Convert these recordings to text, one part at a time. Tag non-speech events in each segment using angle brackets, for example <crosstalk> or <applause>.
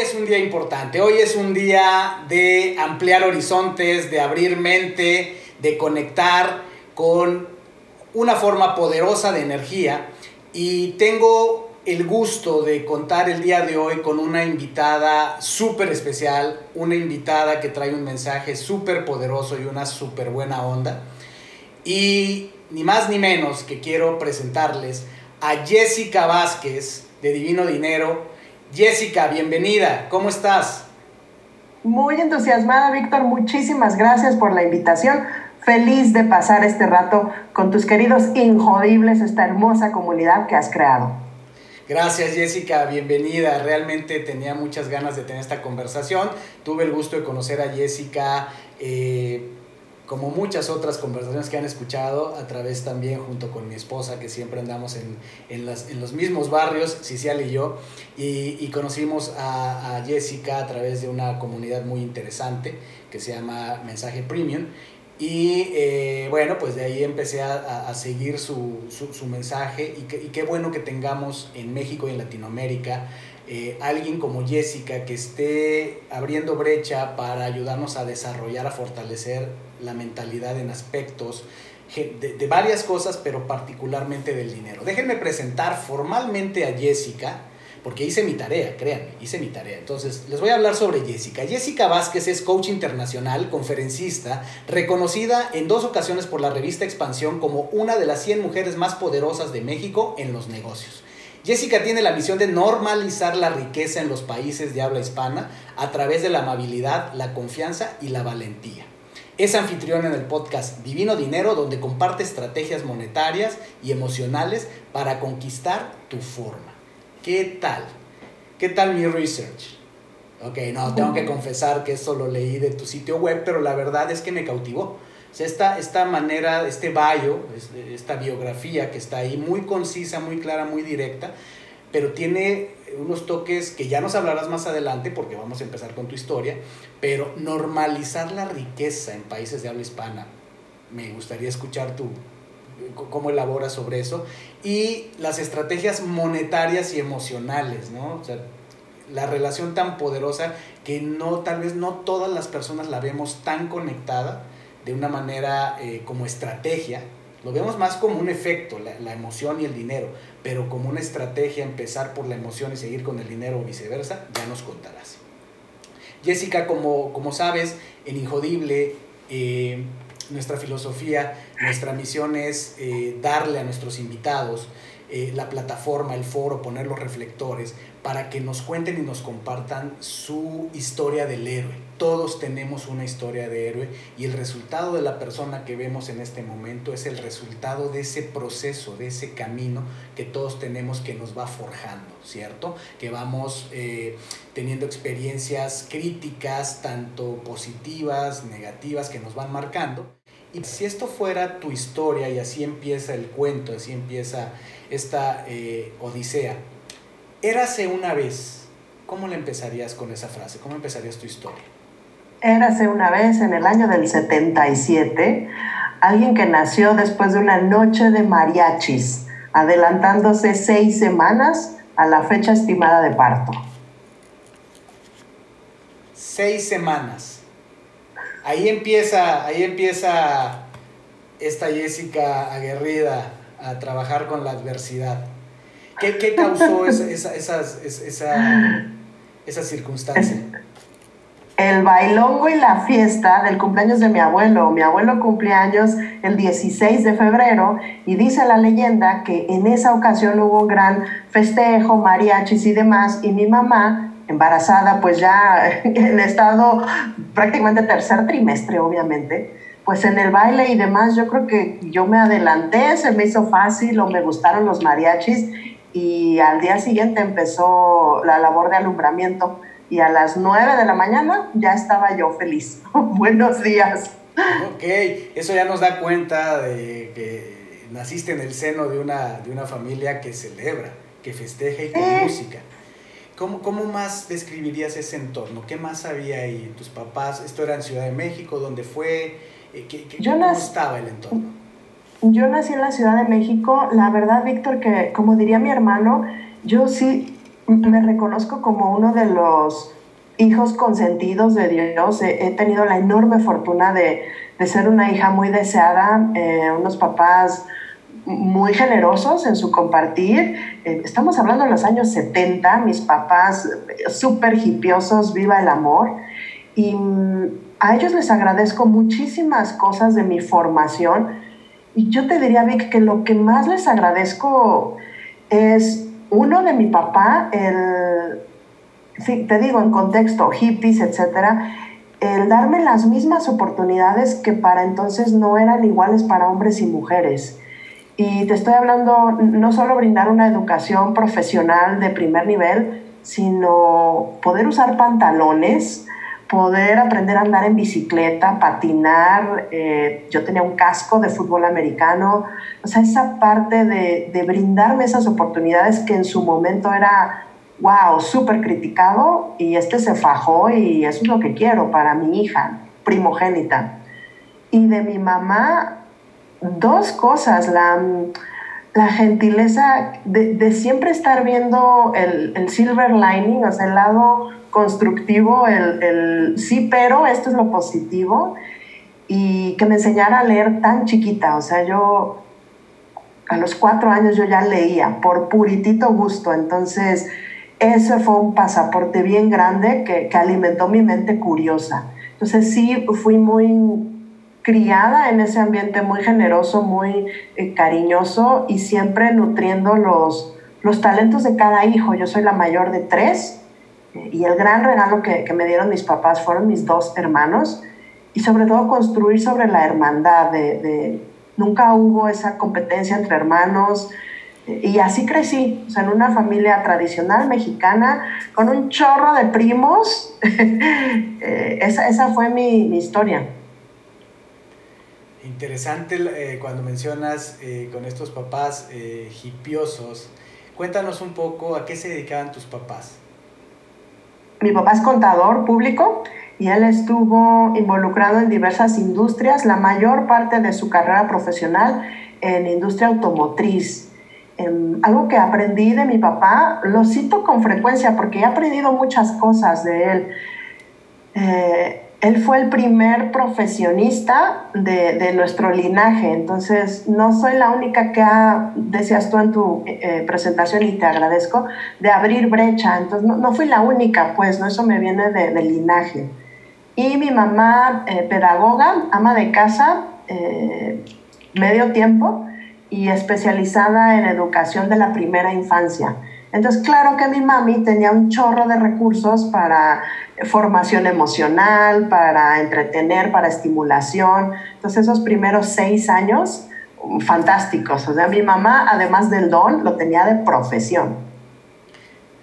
Es un día importante, hoy es un día de ampliar horizontes, de abrir mente, de conectar con una forma poderosa de energía y tengo el gusto de contar el día de hoy con una invitada súper especial, una invitada que trae un mensaje súper poderoso y una súper buena onda. Y ni más ni menos que quiero presentarles a Jessica Vázquez de Divino Dinero, Jessica, bienvenida, ¿cómo estás? Muy entusiasmada, Víctor, muchísimas gracias por la invitación. Feliz de pasar este rato con tus queridos injodibles, esta hermosa comunidad que has creado. Gracias Jessica, bienvenida. Realmente tenía muchas ganas de tener esta conversación. Tuve el gusto de conocer a Jessica eh, como muchas otras conversaciones que han escuchado, a través también junto con mi esposa, que siempre andamos en, en, los mismos barrios, Cicial y yo, y, conocimos a, Jessica a través de una comunidad muy interesante que se llama Mensaje Premium. Y eh, bueno, pues de ahí empecé a, seguir su, su, mensaje y, y qué bueno que tengamos en México y en Latinoamérica eh, alguien como Jessica que esté abriendo brecha para ayudarnos a desarrollar, a fortalecer la mentalidad en aspectos de, varias cosas, pero particularmente del dinero. Déjenme presentar formalmente a Jessica, porque hice mi tarea, créanme, hice mi tarea. Entonces, les voy a hablar sobre Jessica. Jessica Vázquez es coach internacional, conferencista, reconocida en dos ocasiones por la revista Expansión como una de las 100 mujeres más poderosas de México en los negocios. Jessica tiene la misión de normalizar la riqueza en los países de habla hispana a través de la amabilidad, la confianza y la valentía. Es anfitriona en el podcast Divino Dinero, donde comparte estrategias monetarias y emocionales para conquistar tu forma. ¿Qué tal? ¿Qué tal mi research? Ok, no, tengo que confesar que eso lo leí de tu sitio web, pero la verdad es que me cautivó o sea, esta, esta manera, este bio, esta biografía que está ahí, muy concisa, muy clara, muy directa, pero tiene unos toques que ya nos hablarás más adelante porque vamos a empezar con tu historia, pero normalizar la riqueza en países de habla hispana, me gustaría escuchar tu, cómo elaboras sobre eso, y las estrategias monetarias y emocionales, ¿no? O sea, la relación tan poderosa que no, tal vez no todas las personas la vemos tan conectada, de una manera eh, como estrategia, lo vemos más como un efecto, la, emoción y el dinero, pero como una estrategia, empezar por la emoción y seguir con el dinero o viceversa, ya nos contarás. Jessica, como, como sabes, en Injodible, eh, nuestra filosofía, nuestra misión es eh, darle a nuestros invitados la plataforma, el foro, poner los reflectores para que nos cuenten y nos compartan su historia del héroe. Todos tenemos una historia de héroe y el resultado de la persona que vemos en este momento es el resultado de ese proceso, de ese camino que todos tenemos que nos va forjando, ¿cierto? Que vamos eh, teniendo experiencias críticas, tanto positivas, negativas, que nos van marcando. Y si esto fuera tu historia y así empieza el cuento, así empieza esta eh, odisea, Érase una vez. ¿Cómo le empezarías con esa frase? ¿Cómo empezarías tu historia? Érase una vez en el año del 77, alguien que nació después de una noche de mariachis, adelantándose seis semanas a la fecha estimada de parto. Seis semanas. Ahí empieza, ahí empieza esta Jessica aguerrida a trabajar con la adversidad. ¿Qué, causó <laughs> esa, esa, circunstancia? El bailongo y la fiesta del cumpleaños de mi abuelo. Mi abuelo cumplía años el 16 de febrero y dice la leyenda que en esa ocasión hubo un gran festejo, mariachis y demás, y mi mamá, embarazada, pues ya <laughs> en estado prácticamente tercer trimestre, obviamente, pues en el baile y demás, yo creo que yo me adelanté, se me hizo fácil o me gustaron los mariachis y al día siguiente empezó la labor de alumbramiento y a las 9 de la mañana ya estaba yo feliz. <laughs> Buenos días. Ok, eso ya nos da cuenta de que naciste en el seno de una, de una familia que celebra, que festeja y con música. ¿Cómo, ¿Cómo, más describirías ese entorno? ¿Qué más había ahí? ¿Tus papás? ¿Esto era en Ciudad de México? ¿Dónde fue? ¿Qué, ¿Cómo estaba el entorno? Yo nací en la Ciudad de México. La verdad, Víctor, que como diría mi hermano, yo sí me reconozco como uno de los hijos consentidos de Dios. He, tenido la enorme fortuna de, de, ser una hija muy deseada, eh, unos papás muy generosos en su compartir. Eh, estamos hablando de los años 70, mis papás súper hipiosos, viva el amor. Y mm, a ellos les agradezco muchísimas cosas de mi formación. Y yo te diría, Vic, que lo que más les agradezco es, uno, de mi papá, el, te digo, en contexto, hippies, etcétera, el darme las mismas oportunidades que para entonces no eran iguales para hombres y mujeres. Y te estoy hablando no solo brindar una educación profesional de primer nivel, sino poder usar pantalones, poder aprender a andar en bicicleta, patinar. Eh, yo tenía un casco de fútbol americano. O sea, esa parte de, de brindarme esas oportunidades que en su momento era, wow, súper criticado y este se fajó y eso es lo que quiero para mi hija primogénita. Y de mi mamá, dos cosas, la, la gentileza de, siempre estar viendo el, el, silver lining, o sea, el lado constructivo, el, el, sí, pero esto es lo positivo, y que me enseñara a leer tan chiquita, o sea, yo a los cuatro años yo ya leía por puritito gusto, entonces ese fue un pasaporte bien grande que, que alimentó mi mente curiosa. Entonces sí, fui muy criada en ese ambiente muy generoso, muy eh, cariñoso y siempre nutriendo los, los talentos de cada hijo. Yo soy la mayor de tres y el gran regalo que, que, me dieron mis papás fueron mis dos hermanos y sobre todo construir sobre la hermandad. De, de nunca hubo esa competencia entre hermanos eh, y así crecí, o sea, en una familia tradicional mexicana con un chorro de primos. <laughs> esa, esa fue mi, mi historia. Interesante eh, cuando mencionas eh, con estos papás eh, hipiosos. Cuéntanos un poco a qué se dedicaban tus papás. Mi papá es contador público y él estuvo involucrado en diversas industrias, la mayor parte de su carrera profesional en industria automotriz. Em, algo que aprendí de mi papá, lo cito con frecuencia porque he aprendido muchas cosas de él. Eh, él fue el primer profesionista de, de, nuestro linaje, entonces no soy la única que ha, decías tú en tu eh, presentación y te agradezco, de abrir brecha, entonces no, no fui la única, pues, ¿no? eso me viene de, del linaje. Y mi mamá, eh, pedagoga, ama de casa, eh, medio tiempo y especializada en educación de la primera infancia. Entonces, claro que mi mami tenía un chorro de recursos para formación emocional, para entretener, para estimulación. Entonces, esos primeros seis años, fantásticos. O sea, mi mamá, además del don, lo tenía de profesión.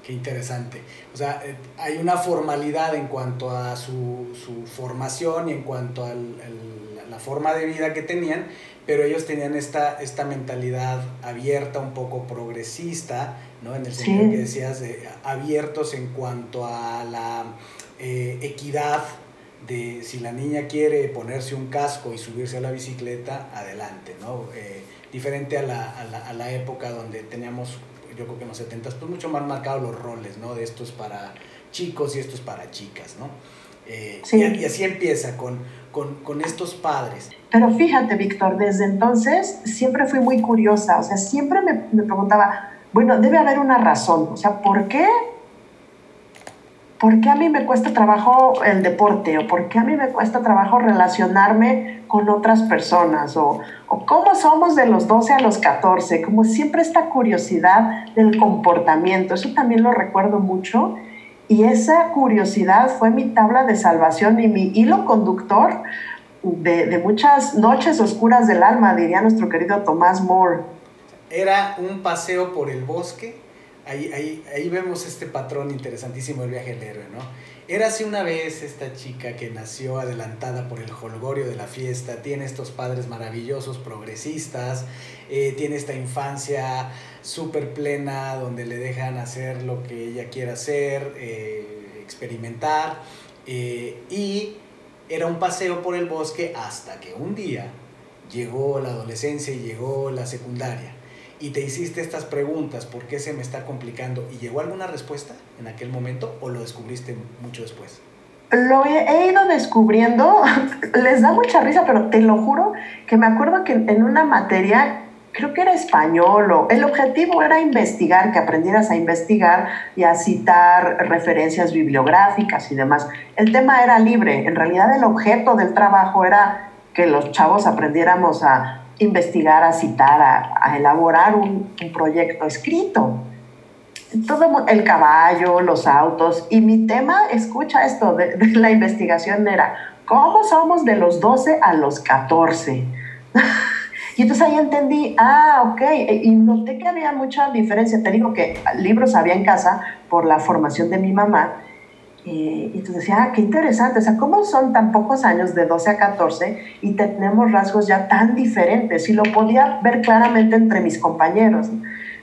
Qué interesante. O sea, eh, hay una formalidad en cuanto a su, su formación y en cuanto a la forma de vida que tenían, pero ellos tenían esta, esta mentalidad abierta, un poco progresista, ¿no? En el sentido que decías, de, abiertos en cuanto a la eh, equidad de si la niña quiere ponerse un casco y subirse a la bicicleta, adelante, ¿no? Eh, diferente a la, a, la, a la, época donde teníamos, yo creo que en los 70 pues mucho más marcados los roles, ¿no? De estos para chicos y estos para chicas, ¿no? Eh, sí. y, y, así empieza con, con, estos padres. Pero fíjate, Víctor, desde entonces siempre fui muy curiosa, o sea, siempre me, me preguntaba, bueno, debe haber una razón, o sea, ¿por qué ¿por qué a mí me cuesta trabajo el deporte? ¿O por qué a mí me cuesta trabajo relacionarme con otras personas? ¿O, o cómo somos de los 12 a los 14? Como siempre esta curiosidad del comportamiento, eso también lo recuerdo mucho. Y esa curiosidad fue mi tabla de salvación y mi hilo conductor de, de muchas noches oscuras del alma, diría nuestro querido Tomás Moore. Era un paseo por el bosque ahí, ahí, ahí vemos este patrón interesantísimo del viaje del héroe, ¿no? Érase una vez esta chica que nació adelantada por el holgorio de la fiesta, tiene estos padres maravillosos, progresistas, eh, tiene esta infancia súper plena donde le dejan hacer lo que ella quiera hacer, eh, experimentar, eh, y era un paseo por el bosque hasta que un día llegó la adolescencia y llegó la secundaria y te hiciste estas preguntas, ¿por qué se me está complicando? ¿Y llegó alguna respuesta en aquel momento o lo descubriste mucho después? Lo he, ido descubriendo, <laughs> les da mucha risa, pero te lo juro que me acuerdo que en una materia, creo que era español, o el objetivo era investigar, que aprendieras a investigar y a citar referencias bibliográficas y demás. El tema era libre, en realidad el objeto del trabajo era que los chavos aprendiéramos a investigar, a citar, a, elaborar un, proyecto escrito. Todo el caballo, los autos, y mi tema, escucha esto, de, <laughs> la investigación era, ¿cómo somos de los 12 a los 14? <laughs> y entonces ahí entendí, ah, ok, y noté que había mucha diferencia. Te digo que libros había en casa por la formación de mi mamá, y entonces decía, ah, qué interesante, o sea, ¿cómo son tan pocos años de 12 a 14 y tenemos rasgos ya tan diferentes? Y lo podía ver claramente entre mis compañeros.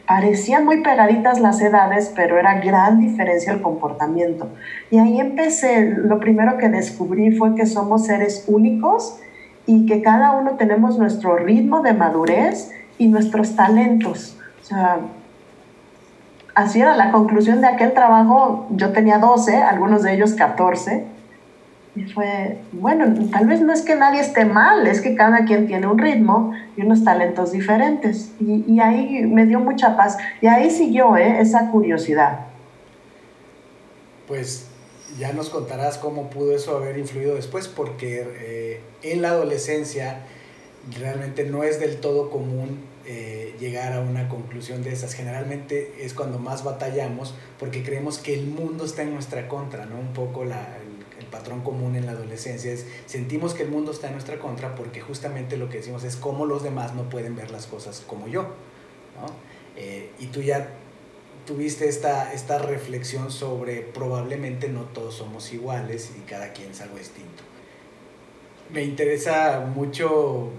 Parecían muy pegaditas las edades, pero era gran diferencia el comportamiento. Y ahí empecé, lo primero que descubrí fue que somos seres únicos y que cada uno tenemos nuestro ritmo de madurez y nuestros talentos. O sea, así era la conclusión de aquel trabajo. Yo tenía 12, algunos de ellos 14. Y fue, bueno, tal vez no es que nadie esté mal, es que cada quien tiene un ritmo y unos talentos diferentes. Y, ahí me dio mucha paz. Y ahí siguió ¿eh? esa curiosidad. Pues ya nos contarás cómo pudo eso haber influido después, porque eh, en la adolescencia realmente no es del todo común eh, llegar a una conclusión de esas. Generalmente es cuando más batallamos porque creemos que el mundo está en nuestra contra, ¿no? Un poco la, el, patrón común en la adolescencia es sentimos que el mundo está en nuestra contra porque justamente lo que decimos es cómo los demás no pueden ver las cosas como yo, ¿no? Eh, y tú ya tuviste esta, esta reflexión sobre probablemente no todos somos iguales y cada quien es algo distinto. Me interesa mucho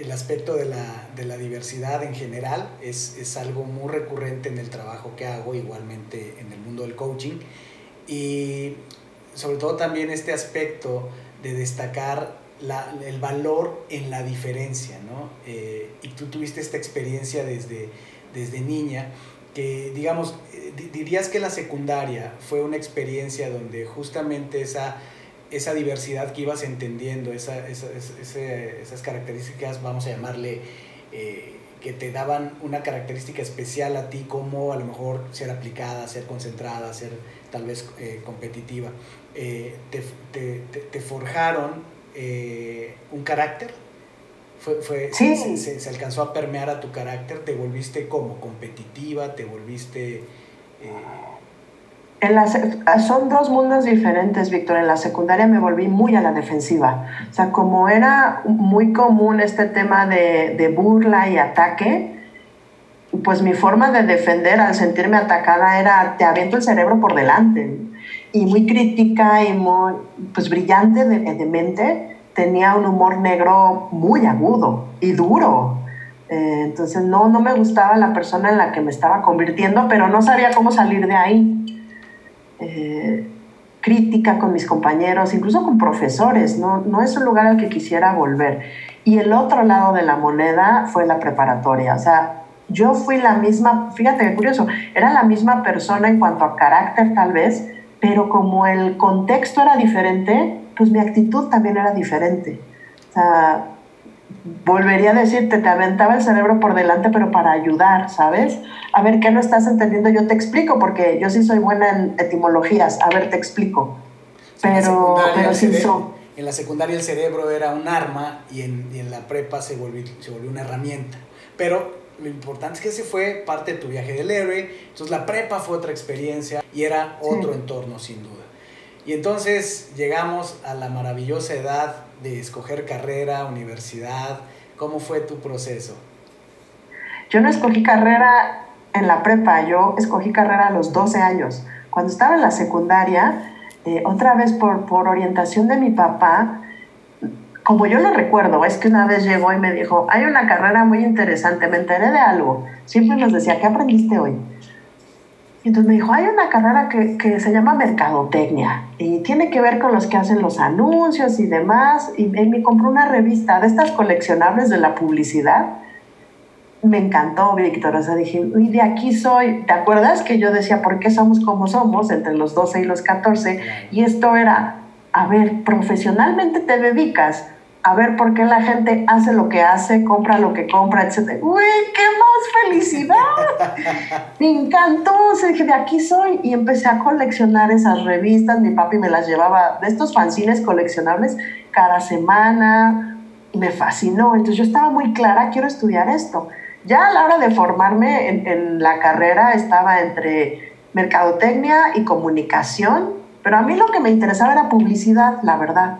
el aspecto de la, diversidad en general es, algo muy recurrente en el trabajo que hago, igualmente en el mundo del coaching. Y sobre todo también este aspecto de destacar el valor en la diferencia, ¿no? Eh, y tú tuviste esta experiencia desde, desde niña, que digamos, eh, dirías que la secundaria fue una experiencia donde justamente esa esa diversidad que ibas entendiendo, esa, esas características, vamos a llamarle, eh, que te daban una característica especial a ti, como a lo mejor ser aplicada, ser concentrada, ser tal vez eh, competitiva, te, te, te, forjaron un carácter. Fue, fue, se, se, alcanzó a permear a tu carácter, te volviste como competitiva, te volviste son dos mundos diferentes, Víctor. En la secundaria me volví muy a la defensiva. O sea, como era muy común este tema de, de burla y ataque, pues mi forma de defender al sentirme atacada era te aviento el cerebro por delante. Y muy crítica y muy pues, brillante de, de mente, tenía un humor negro muy agudo y duro. Eh, entonces no, no me gustaba la persona en la que me estaba convirtiendo, pero no sabía cómo salir de ahí. Eh, crítica con mis compañeros, incluso con profesores, no, no es un lugar al que quisiera volver. Y el otro lado de la moneda fue la preparatoria, o sea, yo fui la misma, fíjate qué curioso, era la misma persona en cuanto a carácter tal vez, pero como el contexto era diferente, pues mi actitud también era diferente. O sea, volvería a decirte, te aventaba el cerebro por delante, pero para ayudar, ¿sabes? A ver, ¿qué no estás entendiendo? Yo te explico, porque yo sí soy buena en etimologías. A ver, te explico. Pero, pero sin En la secundaria el cerebro era un arma y en, y en la prepa se volvió, se volvió una herramienta. Pero lo importante es que ese fue parte de tu viaje del héroe. Entonces la prepa fue otra experiencia y era otro entorno, sin duda. Y entonces llegamos a la maravillosa edad de escoger carrera, universidad? ¿Cómo fue tu proceso? Yo no escogí carrera en la prepa, yo escogí carrera a los 12 años. Cuando estaba en la secundaria, eh, otra vez por, por orientación de mi papá, como yo lo recuerdo, es que una vez llegó y me dijo, hay una carrera muy interesante, me enteré de algo. Siempre nos decía, ¿qué aprendiste hoy? Y entonces me dijo, hay una carrera que, que, se llama mercadotecnia y tiene que ver con los que hacen los anuncios y demás. Y él me compró una revista de estas coleccionables de la publicidad. Me encantó, Víctor. O sea, dije, y de aquí soy. ¿Te acuerdas que yo decía, ¿por qué somos como somos entre los 12 y los 14? Y esto era, a ver, profesionalmente te dedicas a ver por qué la gente hace lo que hace, compra lo que compra, etc. ¡Uy, qué más felicidad! <laughs> me encantó, o sea, dije, de aquí soy. Y empecé a coleccionar esas revistas, mi papi me las llevaba de estos fanzines coleccionables cada semana, me fascinó. Entonces yo estaba muy clara, quiero estudiar esto. Ya a la hora de formarme en, en la carrera estaba entre mercadotecnia y comunicación, pero a mí lo que me interesaba era publicidad, la verdad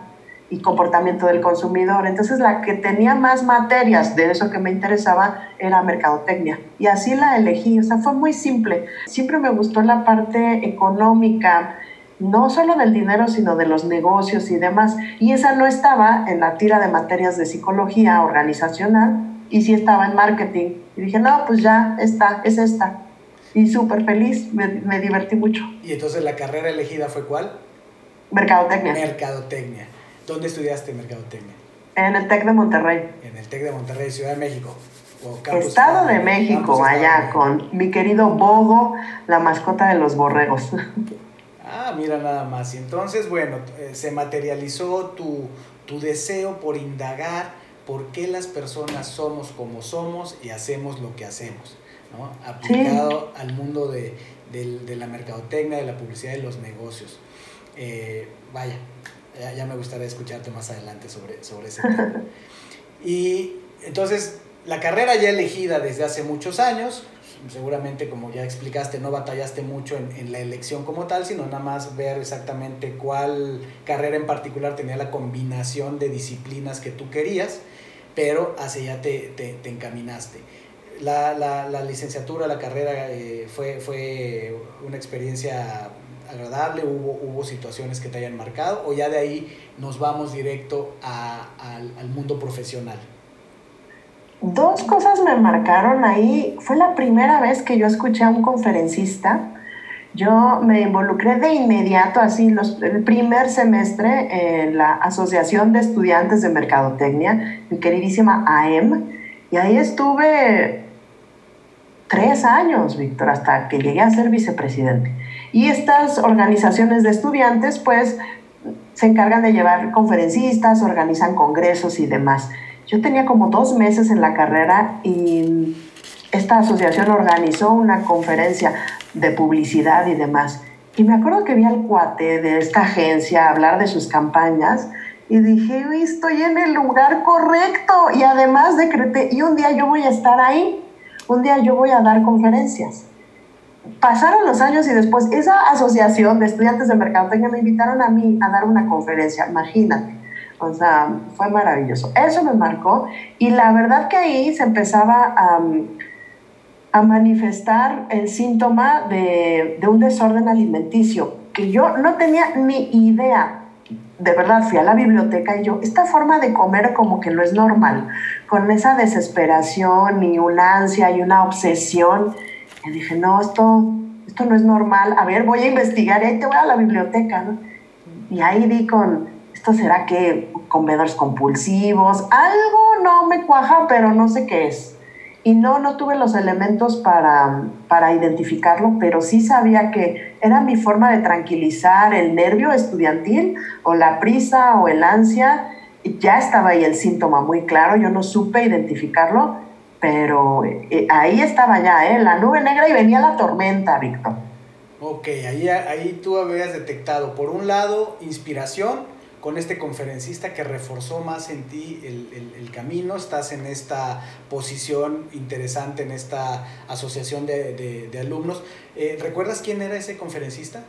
y comportamiento del consumidor. Entonces la que tenía más materias de eso que me interesaba era mercadotecnia. Y así la elegí, o sea, fue muy simple. Siempre me gustó la parte económica, no solo del dinero, sino de los negocios y demás. Y esa no estaba en la tira de materias de psicología organizacional y sí estaba en marketing. Y dije, no, pues ya está, es esta. Y súper feliz, me, me divertí mucho. ¿Y entonces la carrera elegida fue cuál? Mercadotecnia. Mercadotecnia. ¿Dónde estudiaste mercadotecnia? En el TEC de Monterrey. En el TEC de Monterrey, Ciudad de México. Estado de México, allá, con mi querido Bogo, la mascota de los borregos. Ah, mira nada más. Y entonces, bueno, eh, se materializó tu, tu deseo por indagar por qué las personas somos como somos y hacemos lo que hacemos, ¿no? Aplicado al mundo de, de, la mercadotecnia, de la publicidad y los negocios. Eh, vaya, ya, me gustaría escucharte más adelante sobre, sobre ese tema. <laughs> Y entonces, la carrera ya elegida desde hace muchos años, seguramente como ya explicaste, no batallaste mucho en, en, la elección como tal, sino nada más ver exactamente cuál carrera en particular tenía la combinación de disciplinas que tú querías, pero hacia allá te, te, te encaminaste. La, la, la, licenciatura, la carrera eh, fue, fue una experiencia agradable, hubo, hubo situaciones que te hayan marcado o ya de ahí nos vamos directo a, al, al mundo profesional? Dos cosas me marcaron ahí. Fue la primera vez que yo escuché a un conferencista. Yo me involucré de inmediato, así, los, el primer semestre en la Asociación de Estudiantes de Mercadotecnia, mi queridísima AEM, y ahí estuve tres años, Víctor, hasta que llegué a ser vicepresidente. Y estas organizaciones de estudiantes, pues, se encargan de llevar conferencistas, organizan congresos y demás. Yo tenía como dos meses en la carrera y esta asociación organizó una conferencia de publicidad y demás. Y me acuerdo que vi al cuate de esta agencia hablar de sus campañas y dije, estoy en el lugar correcto. Y además decreté, y un día yo voy a estar ahí, un día yo voy a dar conferencias pasaron los años y después esa asociación de estudiantes de mercadotecnia me invitaron a mí a dar una conferencia, imagínate. O sea, fue maravilloso. Eso me marcó y la verdad que ahí se empezaba a, manifestar el síntoma de, de un desorden alimenticio que yo no tenía ni idea de verdad fui a la biblioteca y yo, esta forma de comer como que no es normal, con esa desesperación y una ansia y una obsesión y dije, no, esto, esto no es normal. A ver, voy a investigar y ahí te voy a la biblioteca, ¿no? Y ahí di con, ¿esto será que comedores compulsivos? Algo no me cuaja, pero no sé qué es. Y no, no tuve los elementos para, para identificarlo, pero sí sabía que era mi forma de tranquilizar el nervio estudiantil o la prisa o el ansia. Ya estaba ahí el síntoma muy claro, yo no supe identificarlo pero eh, ahí estaba ya, ¿eh? La nube negra y venía la tormenta, Víctor. Ok, ahí, ahí tú habías detectado, por un lado, inspiración con este conferencista que reforzó más en ti el, el, el camino, estás en esta posición interesante, en esta asociación de, de, de alumnos. Eh, ¿Recuerdas quién era ese conferencista?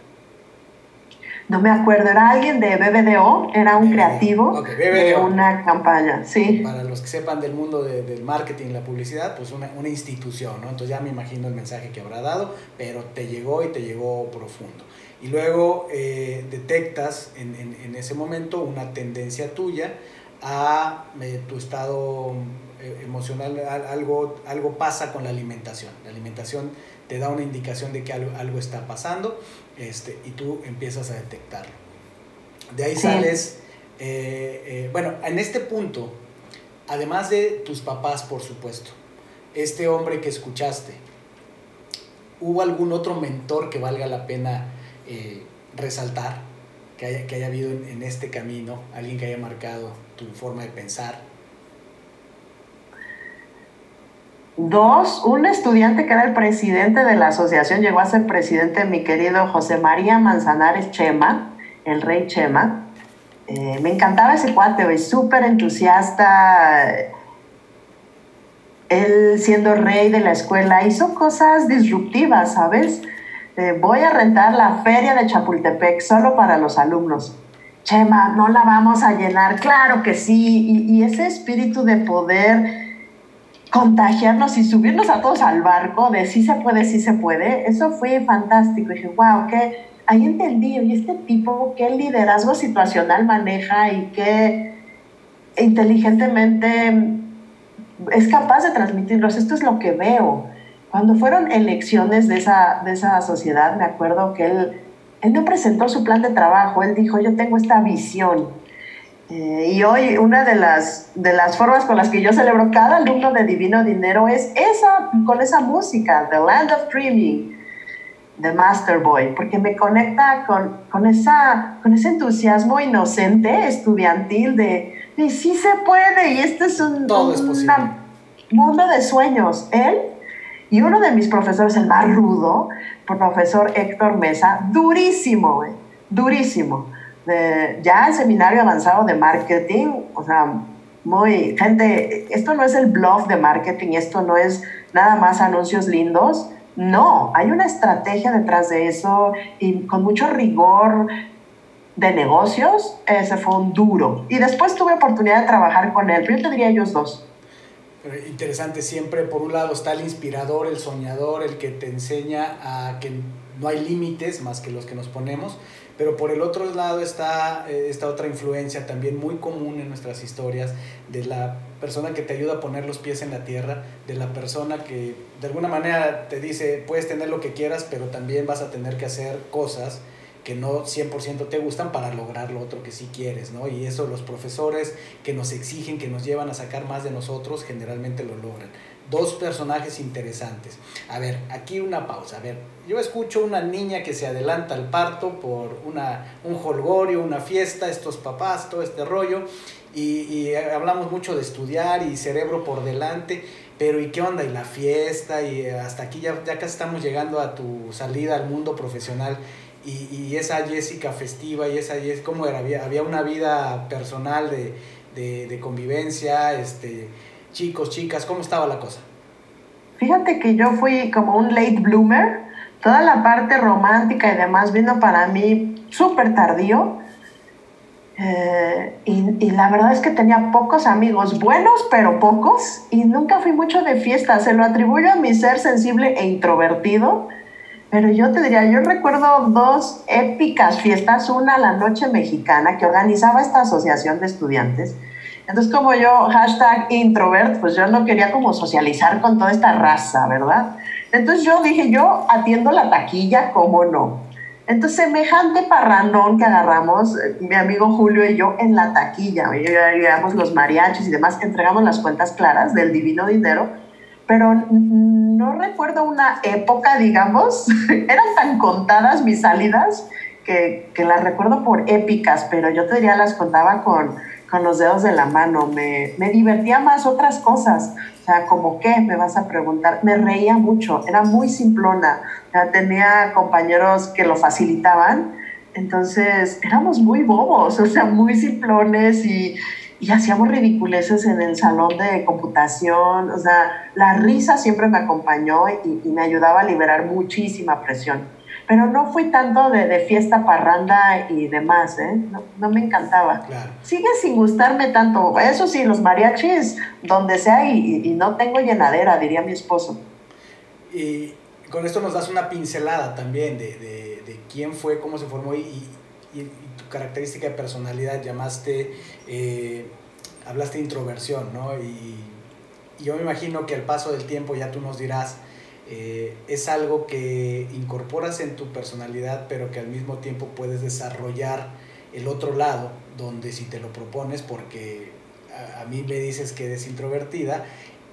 No me acuerdo, era alguien de BBDO, era un creativo de una campaña, sí. Para los que sepan del mundo del marketing y la publicidad, pues una, una, institución, ¿no? Entonces ya me imagino el mensaje que habrá dado, pero te llegó y te llegó profundo. Y luego eh, detectas en, en, en, ese momento una tendencia tuya a eh, tu estado eh, emocional, algo, algo pasa con la alimentación. La alimentación te da una indicación de que algo, algo está pasando este, y tú empiezas a detectarlo. De ahí sales, eh, eh, bueno, en este punto, además de tus papás, por supuesto, este hombre que escuchaste, ¿hubo algún otro mentor que valga la pena resaltar, que haya, que haya habido en, en este camino, alguien que haya marcado tu forma de pensar? Dos, un estudiante que era el presidente de la asociación, llegó a ser presidente mi querido José María Manzanares Chema, el rey Chema. Eh, me encantaba ese cuate, súper entusiasta. Él siendo rey de la escuela hizo cosas disruptivas, ¿sabes? Eh, voy a rentar la feria de Chapultepec solo para los alumnos. Chema, no la vamos a llenar, claro que sí. Y, y ese espíritu de poder contagiarnos y subirnos a todos al barco de sí se puede, sí se puede, eso fue fantástico. Y dije, wow, que ahí entendí, y este tipo, qué liderazgo situacional maneja y qué inteligentemente es capaz de transmitirlos. Esto es lo que veo. Cuando fueron elecciones de esa, de esa sociedad, me acuerdo que él, él no presentó su plan de trabajo, él dijo, yo tengo esta visión eh, y hoy una de las, de las formas con las que yo celebro cada alumno de Divino Dinero es esa, con esa música, The Land of Dreaming, de Master Boy, porque me conecta con, con, esa, con ese entusiasmo inocente, estudiantil, de, de sí se puede, y este es un, mundo de sueños. Él y uno de mis profesores, el más rudo, profesor Héctor Mesa, durísimo, durísimo ya el seminario avanzado de marketing, o sea, muy, gente, esto no es el blog de marketing, esto no es nada más anuncios lindos, no, hay una estrategia detrás de eso y con mucho rigor de negocios, ese fue un duro. Y después tuve oportunidad de trabajar con él, yo te diría ellos dos. Interesante, siempre por un lado está el inspirador, el soñador, el que te enseña a que no hay límites más que los que nos ponemos, pero por el otro lado está eh, esta otra influencia también muy común en nuestras historias de la persona que te ayuda a poner los pies en la tierra, de la persona que de alguna manera te dice, puedes tener lo que quieras, pero también vas a tener que hacer cosas que no 100% te gustan para lograr lo otro que sí quieres, ¿no? Y eso los profesores que nos exigen, que nos llevan a sacar más de nosotros, generalmente lo logran dos personajes interesantes. A ver, aquí una pausa. A ver, yo escucho una niña que se adelanta al parto por una, un holgorio, una fiesta, estos papás, todo este rollo, y, hablamos mucho de estudiar y cerebro por delante, pero ¿y qué onda? Y la fiesta, y hasta aquí ya, ya casi estamos llegando a tu salida al mundo profesional. Y, esa Jessica festiva y esa Jessica, ¿cómo era? Había, había una vida personal de, de, de convivencia, este, chicos, chicas? ¿Cómo estaba la cosa? Fíjate que yo fui como un late bloomer. Toda la parte romántica y demás vino para mí súper tardío. Eh, y, la verdad es que tenía pocos amigos, buenos pero pocos, y nunca fui mucho de fiesta. Se lo atribuyo a mi ser sensible e introvertido. Pero yo te diría, yo recuerdo dos épicas fiestas, una la noche mexicana que organizaba esta asociación de estudiantes, entonces, como yo, hashtag introvert, pues yo no quería como socializar con toda esta raza, ¿verdad? Entonces yo dije, yo atiendo la taquilla, ¿cómo no? Entonces, semejante parrandón que agarramos, eh, mi amigo Julio y yo, en la taquilla, llevamos los mariachis y demás, entregamos las cuentas claras del divino dinero, pero no recuerdo una época, digamos, <laughs> eran tan contadas mis salidas que, que las recuerdo por épicas, pero yo te diría, las contaba con con los dedos de la mano, me, me divertía más otras cosas. O sea, como qué, me vas a preguntar. Me reía mucho, era muy simplona. Ya tenía compañeros que lo facilitaban. Entonces, éramos muy bobos, o sea, muy simplones y, y hacíamos ridiculeces en el salón de computación. O sea, la risa siempre me acompañó y me ayudaba a liberar muchísima presión. Pero no fui tanto de, fiesta, parranda y demás, ¿eh? No, me encantaba. Sigue sin gustarme tanto. Eso sí, los mariachis, donde sea, y, no tengo llenadera, diría mi esposo. Y con esto nos das una pincelada también de, quién fue, cómo se formó y, tu característica de personalidad. Llamaste, eh, hablaste de introversión, ¿no? Y, yo me imagino que al paso del tiempo ya tú nos dirás eh, es algo que incorporas en tu personalidad, pero que al mismo tiempo puedes desarrollar el otro lado, donde si te lo propones, porque a, mí me dices que eres introvertida,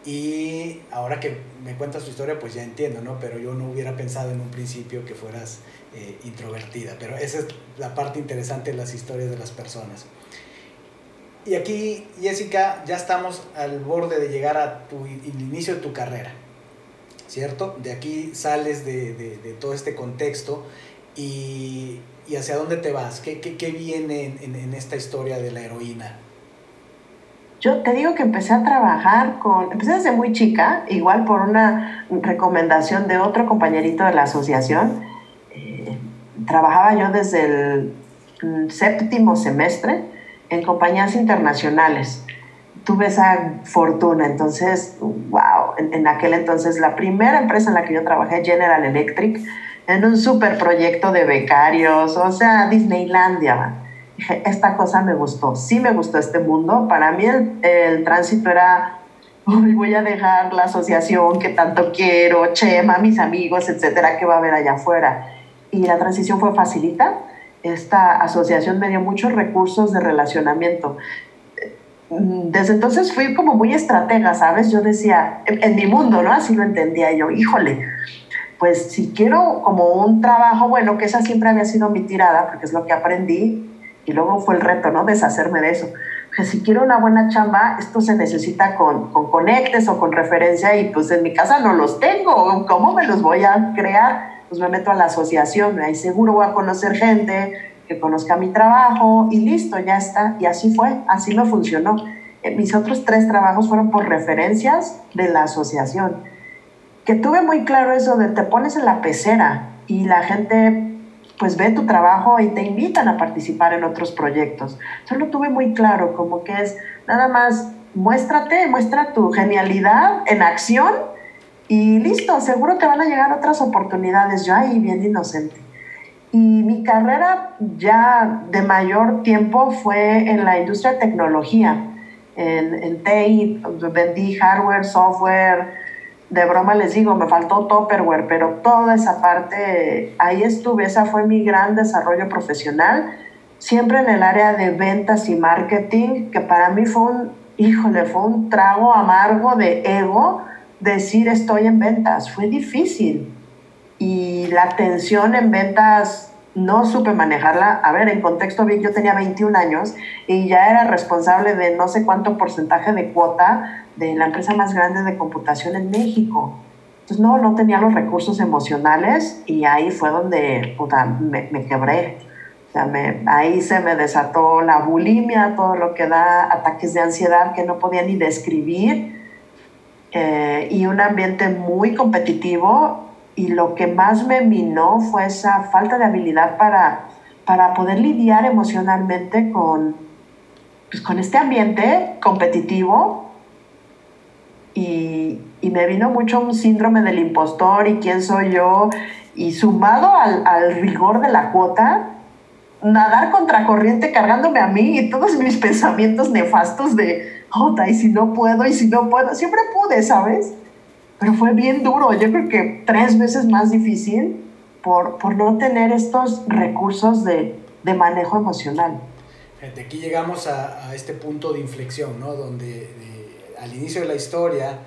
y ahora que me cuentas tu historia, pues ya entiendo, ¿no? Pero yo no hubiera pensado en un principio que fueras eh, introvertida, pero esa es la parte interesante de las historias de las personas. Y aquí, Jessica, ya estamos al borde de llegar a tu, inicio de tu carrera. ¿Cierto? De aquí sales de, de, todo este contexto y, y, hacia dónde te vas, qué, qué, qué viene en, en, esta historia de la heroína. Yo te digo que empecé a trabajar con, empecé desde muy chica, igual por una recomendación de otro compañerito de la asociación. Eh, trabajaba yo desde el séptimo semestre en compañías internacionales tuve esa fortuna. Entonces, wow, en, aquel entonces la primera empresa en la que yo trabajé, General Electric, en un super proyecto de becarios, o sea, Disneylandia. Dije, <laughs> esta cosa me gustó, sí me gustó este mundo. Para mí el, el tránsito era, voy a dejar la asociación que tanto quiero, Chema, mis amigos, etcétera, que va a haber allá afuera. Y la transición fue facilita. Esta asociación me dio muchos recursos de relacionamiento. Desde entonces fui como muy estratega, ¿sabes? Yo decía, en, mi mundo, ¿no? Así lo entendía yo, híjole, pues si quiero como un trabajo, bueno, que esa siempre había sido mi tirada, porque es lo que aprendí, y luego fue el reto, ¿no? Deshacerme de eso. Que si quiero una buena chamba, esto se necesita con, con conectes o con referencia, y pues en mi casa no los tengo, ¿cómo me los voy a crear? Pues me meto a la asociación, ahí seguro voy a conocer gente, que conozca mi trabajo y listo, ya está. Y así fue, así me funcionó. Eh, mis otros tres trabajos fueron por referencias de la asociación. Que tuve muy claro eso de te pones en la pecera y la gente pues ve tu trabajo y te invitan a participar en otros proyectos. Yo lo tuve muy claro, como que es nada más muéstrate, muestra tu genialidad en acción y listo, seguro te van a llegar otras oportunidades. Yo ahí bien inocente. Y mi carrera ya de mayor tiempo fue en la industria de tecnología, en, en TI, vendí hardware, software, de broma les digo, me faltó Topperware, pero toda esa parte, ahí estuve, esa fue mi gran desarrollo profesional, siempre en el área de ventas y marketing, que para mí fue un, híjole, fue un trago amargo de ego decir estoy en ventas, fue difícil y la tensión en ventas no supe manejarla. A ver, en contexto bien, yo tenía 21 años y ya era responsable de no sé cuánto porcentaje de cuota de la empresa más grande de computación en México. Entonces no, no tenía los recursos emocionales y ahí fue donde me, me, quebré. O sea, me, ahí se me desató la bulimia, todo lo que da ataques de ansiedad que no podía ni describir. Eh, y un ambiente muy competitivo y lo que más me minó fue esa falta de habilidad para, para poder lidiar emocionalmente con, pues, con este ambiente competitivo. Y, y, me vino mucho un síndrome del impostor y quién soy yo. Y sumado al, al rigor de la cuota, nadar contracorriente cargándome a mí y todos mis <laughs> pensamientos nefastos de, oh, y si no puedo, y si no puedo, siempre pude, ¿sabes? Pero fue bien duro, yo creo que tres veces más difícil por, por no tener estos recursos de, de manejo emocional. De aquí llegamos a, a, este punto de inflexión, ¿no? Donde al inicio de la historia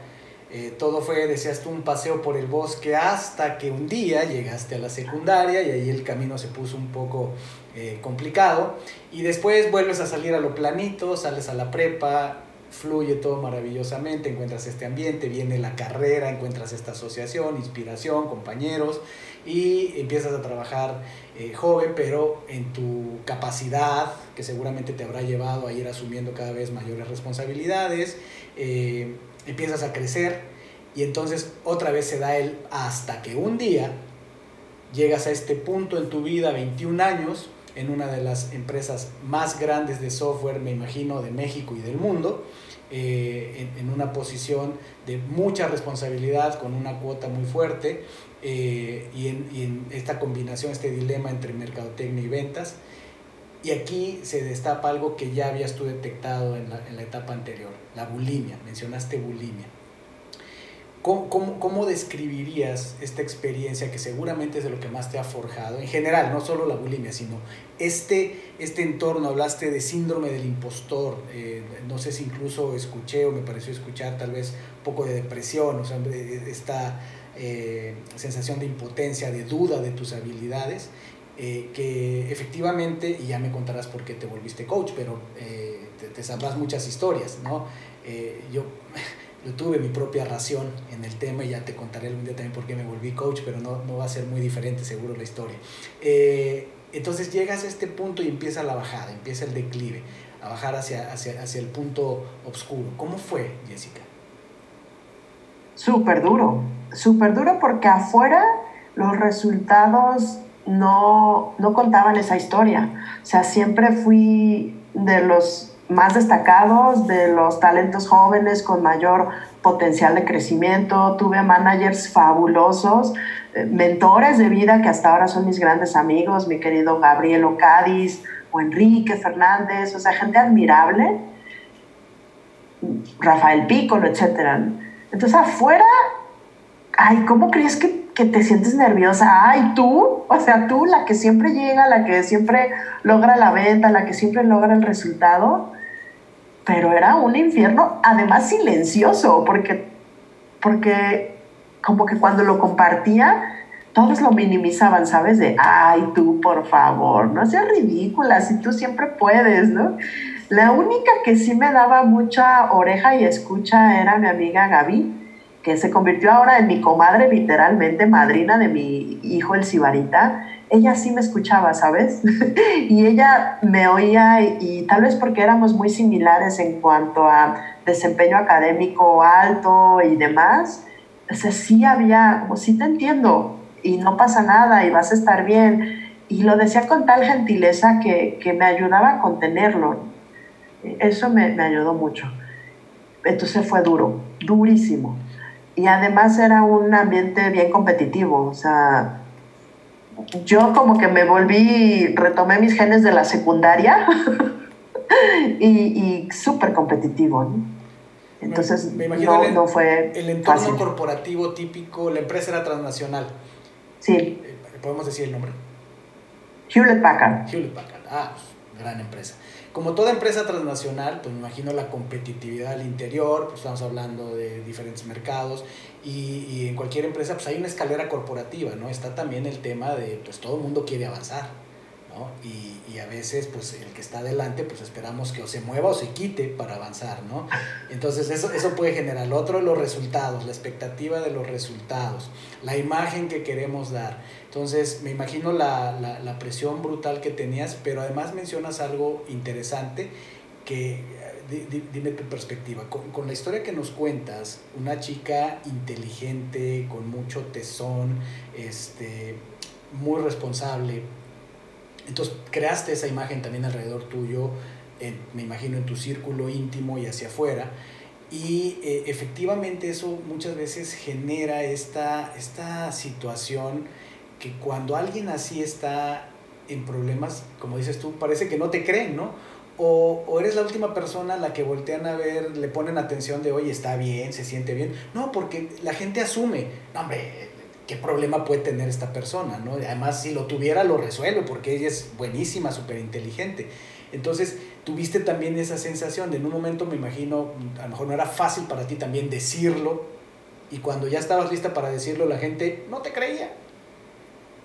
eh, todo fue, decías tú, un paseo por el bosque hasta que un día llegaste a la secundaria y ahí el camino se puso un poco eh, complicado y después vuelves a salir a lo planito, sales a la prepa, fluye todo maravillosamente, encuentras este ambiente, viene la carrera, encuentras esta asociación, inspiración, compañeros y empiezas a trabajar eh, joven, pero en tu capacidad, que seguramente te habrá llevado a ir asumiendo cada vez mayores responsabilidades, eh, empiezas a crecer y entonces otra vez se da el hasta que un día llegas a este punto en tu vida, 21 años, en una de las empresas más grandes de software, me imagino, de México y del mundo, eh, en, una posición de mucha responsabilidad, con una cuota muy fuerte, eh, y, en, esta combinación, este dilema entre mercadotecnia y ventas. Y aquí se destapa algo que ya habías tú detectado en la, en la etapa anterior, la bulimia, mencionaste bulimia. ¿Cómo, cómo, describirías esta experiencia que seguramente es de lo que más te ha forjado? En general, no solo la bulimia, sino este, este entorno, hablaste de síndrome del impostor, eh, no sé si incluso escuché o me pareció escuchar tal vez un poco de depresión, o sea, esta eh, sensación de impotencia, de duda de tus habilidades, eh, que efectivamente, y ya me contarás por qué te volviste coach, pero te, te, sabrás muchas historias, ¿no? yo <laughs> yo tuve mi propia ración en el tema y ya te contaré algún día también por qué me volví coach, pero no, no va a ser muy diferente seguro la historia. Eh, entonces llegas a este punto y empieza la bajada, empieza el declive, a bajar hacia, hacia, hacia el punto oscuro. ¿Cómo fue, Jessica? Súper duro, súper duro porque afuera los resultados no, no contaban esa historia. O sea, siempre fui de los más destacados, de los talentos jóvenes con mayor potencial de crecimiento. Tuve managers fabulosos, eh, mentores de vida que hasta ahora son mis grandes amigos, mi querido Gabriel Ocadis o Enrique Fernández, o sea, gente admirable. Rafael Piccolo, etc. Entonces afuera, ay, ¿cómo crees que, que te sientes nerviosa? Ay, tú, o sea, tú, la que siempre llega, la que siempre logra la venta, la que siempre logra el resultado pero era un infierno, además silencioso, porque, porque como que cuando lo compartía, todos lo minimizaban, ¿sabes? De, ay, tú, por favor, no seas ridícula, si tú siempre puedes, ¿no? La única que sí me daba mucha oreja y escucha era mi amiga Gaby, que se convirtió ahora en mi comadre, literalmente, madrina de mi hijo, el Sibarita ella sí me escuchaba, ¿sabes? <laughs> y ella me oía y, tal vez porque éramos muy similares en cuanto a desempeño académico alto y demás, o sea, sí había, como sí te entiendo y no pasa nada y vas a estar bien. Y lo decía con tal gentileza que, que me ayudaba a contenerlo. Eso me, me ayudó mucho. Entonces fue duro, durísimo. Y además era un ambiente bien competitivo, o sea, yo como que me volví, retomé mis genes de la secundaria <laughs> y, y súper competitivo, ¿no? Entonces, me, imagino no, fue. El entorno corporativo típico, la empresa era transnacional. Sí. Eh, ¿Podemos decir el nombre? Hewlett Packard. Hewlett Packard, ah, pues, gran empresa. Como toda empresa transnacional, pues me imagino la competitividad al interior, pues estamos hablando de diferentes mercados y, y, en cualquier empresa pues hay una escalera corporativa, ¿no? Está también el tema de pues todo el mundo quiere avanzar, ¿no? Y, y, a veces pues el que está adelante pues esperamos que o se mueva o se quite para avanzar, ¿no? Entonces eso, eso puede generar. Lo otro, los resultados, la expectativa de los resultados, la imagen que queremos dar. Entonces me imagino la, la, la presión brutal que tenías, pero además mencionas algo interesante que dime tu perspectiva. Con, la historia que nos cuentas, una chica inteligente, con mucho tesón, este, muy responsable. Entonces creaste esa imagen también alrededor tuyo, me imagino en tu círculo íntimo y hacia afuera. Y eh, efectivamente eso muchas veces genera esta, esta situación que cuando alguien así está en problemas, como dices tú, parece que no te creen, ¿no? O, eres la última persona a la que voltean a ver, le ponen atención de, oye, está bien, se siente bien. No, porque la gente asume, no, hombre, ¿qué problema puede tener esta persona? ¿no? Además, si lo tuviera, lo resuelve, porque ella es buenísima, súper inteligente. Entonces, tuviste también esa sensación de en un momento, me imagino, a lo mejor no era fácil para ti también decirlo, y cuando ya estabas lista para decirlo, la gente no te creía.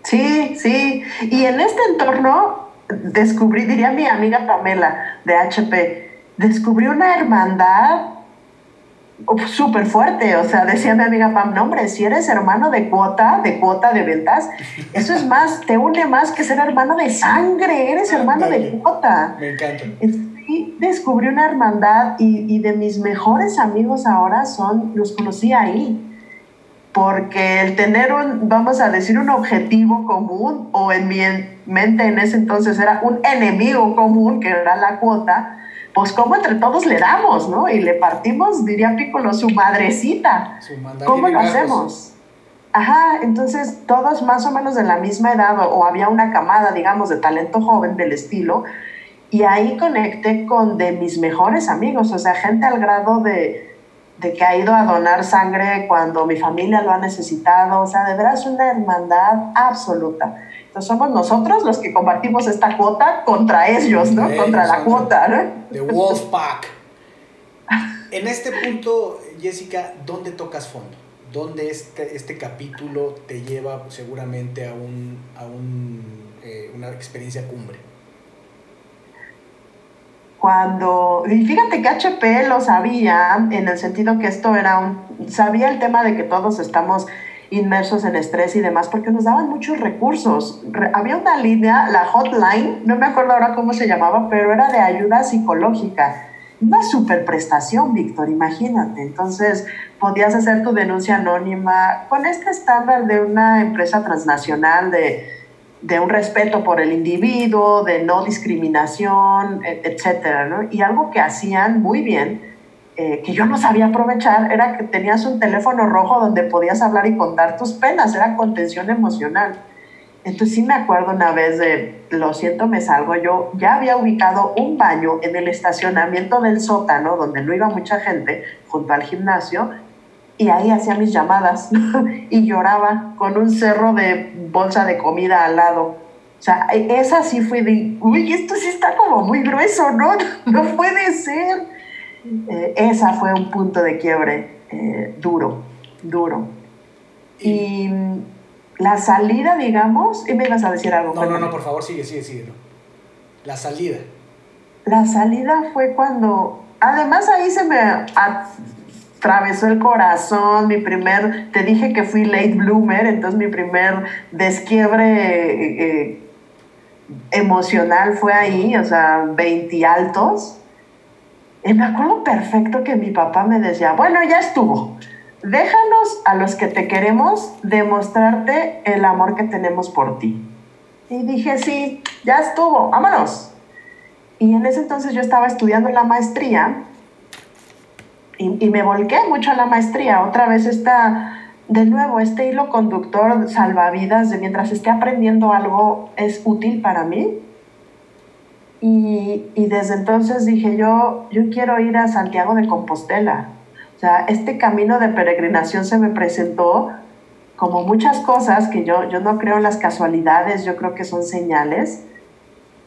Sí, sí. Y en este entorno, descubrí, diría mi amiga Pamela de HP, descubrí una hermandad súper fuerte, o sea, decía mi amiga Pam, no hombre, si eres hermano de cuota, de cuota de ventas, eso es más, te une más que ser hermano de sangre, eres hermano de cuota. Me encanta. Sí, descubrí una hermandad y, y de mis mejores amigos ahora son, los conocí ahí porque el tener un, vamos a decir, un objetivo común, o en mi mente en ese entonces era un enemigo común, que era la cuota, pues como entre todos le damos, ¿no? Y le partimos, diría Piccolo, su madrecita. ¿Cómo lo hacemos? Ajá, entonces todos más o menos de la misma edad, o, había una camada, digamos, de talento joven del estilo, y ahí conecté con de mis mejores amigos, o sea, gente al grado de, de que ha ido a donar sangre cuando mi familia lo ha necesitado, o sea, de veras una hermandad absoluta somos nosotros los que compartimos esta cuota contra ellos, ¿no? contra la cuota, ¿no? The Wolfpack. En este punto, Jessica, ¿dónde tocas fondo? ¿Dónde este, este capítulo te lleva seguramente a, un, a un, eh, una experiencia cumbre? Cuando, y fíjate que HP lo sabía en el sentido que esto era un, sabía el tema de que todos estamos inmersos en estrés y demás, porque nos daban muchos recursos. había una línea, la hotline, no me acuerdo ahora cómo se llamaba, pero era de ayuda psicológica. Una super prestación, Víctor, imagínate. Entonces, podías hacer tu denuncia anónima con este estándar de una empresa transnacional de, de un respeto por el individuo, de no discriminación, e, etcétera, ¿no? Y algo que hacían muy bien eh, que yo no sabía aprovechar era que tenías un teléfono rojo donde podías hablar y contar tus penas, era contención emocional. Entonces sí me acuerdo una vez de, lo siento, me salgo, yo ya había ubicado un baño en el estacionamiento del sótano, donde no iba mucha gente, junto al gimnasio, y ahí hacía mis llamadas <laughs> y lloraba con un cerro de bolsa de comida al lado. O sea, e, esa sí fue de, uy, esto sí está como muy grueso, ¿no? <laughs> No puede ser. Eh, esa fue un punto de quiebre eh, duro, duro. Y la salida, digamos, y me ibas a decir algo. No, no, no, por favor, sigue, sigue, sigue. La salida. La salida fue cuando, además ahí se me atravesó el corazón, mi primer, te dije que fui late bloomer, entonces mi primer desquiebre eh, emocional fue ahí, o sea, 20 altos. Y me acuerdo perfecto que mi papá me decía, bueno, ya estuvo. Déjanos a los que te queremos demostrarte el amor que tenemos por ti. Y dije, sí, ya estuvo, vámonos. Y en ese entonces yo estaba estudiando la maestría y, y me volqué mucho a la maestría. Otra vez está, de nuevo, este hilo conductor salvavidas de mientras esté aprendiendo algo es útil para mí y, y, desde entonces dije yo, yo quiero ir a Santiago de Compostela. O sea, este camino de peregrinación se me presentó como muchas cosas que yo, yo no creo en las casualidades, yo creo que son señales.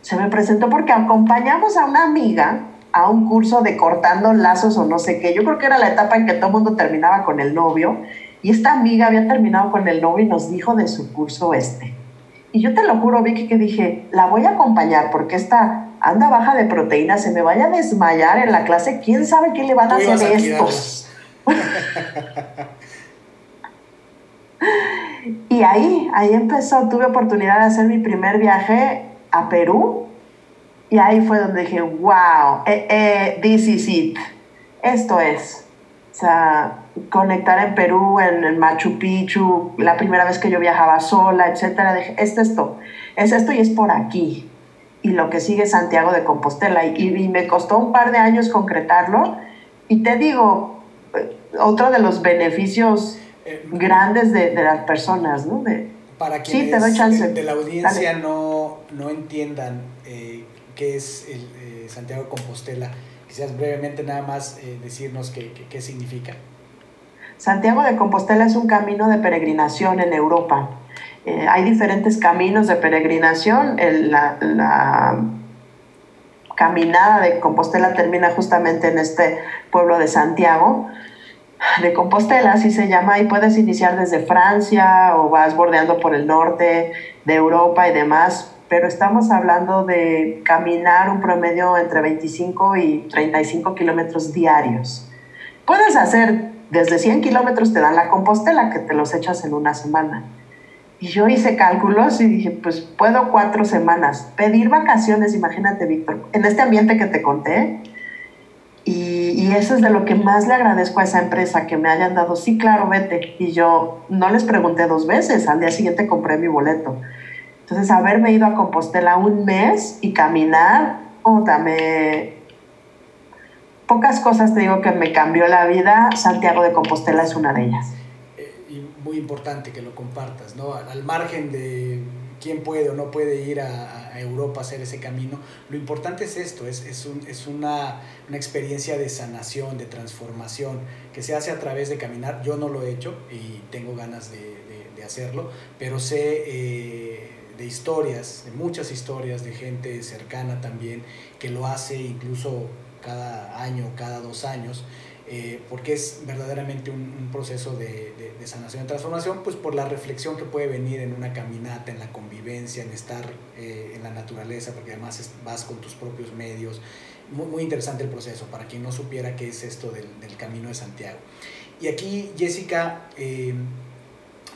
Se me presentó porque acompañamos a una amiga a un curso de cortando lazos o no sé qué. Yo creo que era la etapa en que todo el mundo terminaba con el novio y esta amiga había terminado con el novio y nos dijo de su curso este. Y yo te lo juro, Vicky, que dije, la voy a acompañar porque esta anda baja de proteína, se me vaya a desmayar en la clase, quién sabe qué le van a hacer estos. <laughs> y ahí, ahí empezó, tuve oportunidad de hacer mi primer viaje a Perú y ahí fue donde dije, wow, eh, eh, this is it, esto es. O sea, conectar en Perú, en, el Machu Picchu, la primera vez que yo viajaba sola, etcétera, dije, es esto, es esto y es por aquí. Y lo que sigue Santiago de Compostela. Y, me costó un par de años concretarlo. Y te digo, eh, otro de los beneficios eh, grandes de, de, las personas, ¿no? De, para quienes sí, te doy chance. De, la audiencia no, no entiendan eh, qué es el, Santiago de Compostela, quizás brevemente nada más decirnos qué, qué, significa. Santiago de Compostela es un camino de peregrinación en Europa. Eh, hay diferentes caminos de peregrinación. la, caminada de Compostela termina justamente en este pueblo de Santiago de Compostela, así se llama, y puedes iniciar desde Francia o vas bordeando por el norte de Europa y demás, pero estamos hablando de caminar un promedio entre 25 y 35 kilómetros diarios. Puedes hacer desde 100 kilómetros te dan la compostela que te los echas en una semana. Y yo hice cálculos y dije, pues puedo cuatro semanas. Pedir vacaciones, imagínate, Víctor, en este ambiente que te conté. Y, Y eso es de lo que más le agradezco a esa empresa, que me hayan dado, sí, claro, vete. Y yo no les pregunté dos veces, al día siguiente compré mi boleto. Entonces, haberme ido a Compostela un mes y caminar, puta, me... Pocas cosas te digo que me cambió la vida, Santiago de Compostela es una de ellas. Eh, y muy importante que lo compartas, ¿no? Al margen de quién puede o no puede ir a, Europa a hacer ese camino. Lo importante es esto, es, es, un, es una, una, experiencia de sanación, de transformación, que se hace a través de caminar. Yo no lo he hecho y tengo ganas de, de, hacerlo, pero sé eh, de historias, de muchas historias de gente cercana también, que lo hace incluso cada año, cada dos años. Eh, porque es verdaderamente un, proceso de, sanación y transformación, pues por la reflexión que puede venir en una caminata, en la convivencia, en estar eh, en la naturaleza, porque además vas con tus propios medios. Muy, muy, interesante el proceso, para quien no supiera qué es esto del, Camino de Santiago. Y aquí, Jessica, eh,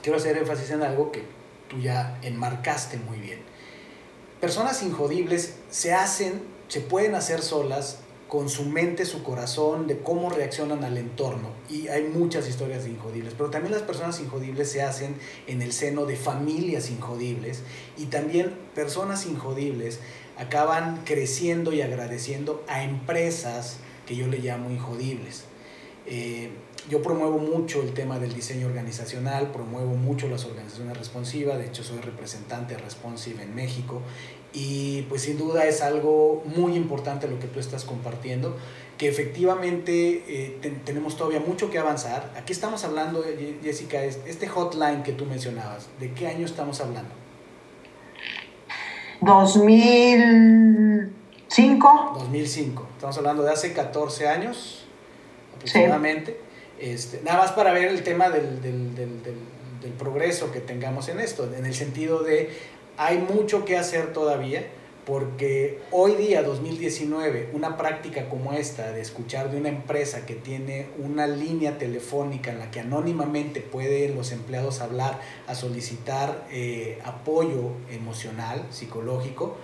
quiero hacer énfasis en algo que tú ya enmarcaste muy bien. Personas injodibles se hacen, se pueden hacer solas con su mente, su corazón, de cómo reaccionan al entorno. Y hay muchas historias de injodibles, pero también las personas injodibles se hacen en el seno de familias injodibles y también personas injodibles acaban creciendo y agradeciendo a empresas que yo le llamo injodibles. Eh, yo promuevo mucho el tema del diseño organizacional, promuevo mucho las organizaciones responsivas, de hecho soy representante Responsive en México y pues sin duda es algo muy importante lo que tú estás compartiendo, que efectivamente eh, tenemos todavía mucho que avanzar. Aquí estamos hablando, Jessica, este hotline que tú mencionabas, ¿de qué año estamos hablando? 2005. 2005. Estamos hablando de hace 14 años aproximadamente. Este, nada más para ver el tema del, del, del, del progreso que tengamos en esto, en el sentido de hay mucho que hacer todavía porque hoy día, 2019, una práctica como esta de escuchar de una empresa que tiene una línea telefónica en la que anónimamente pueden los empleados hablar a solicitar eh, apoyo emocional, psicológico,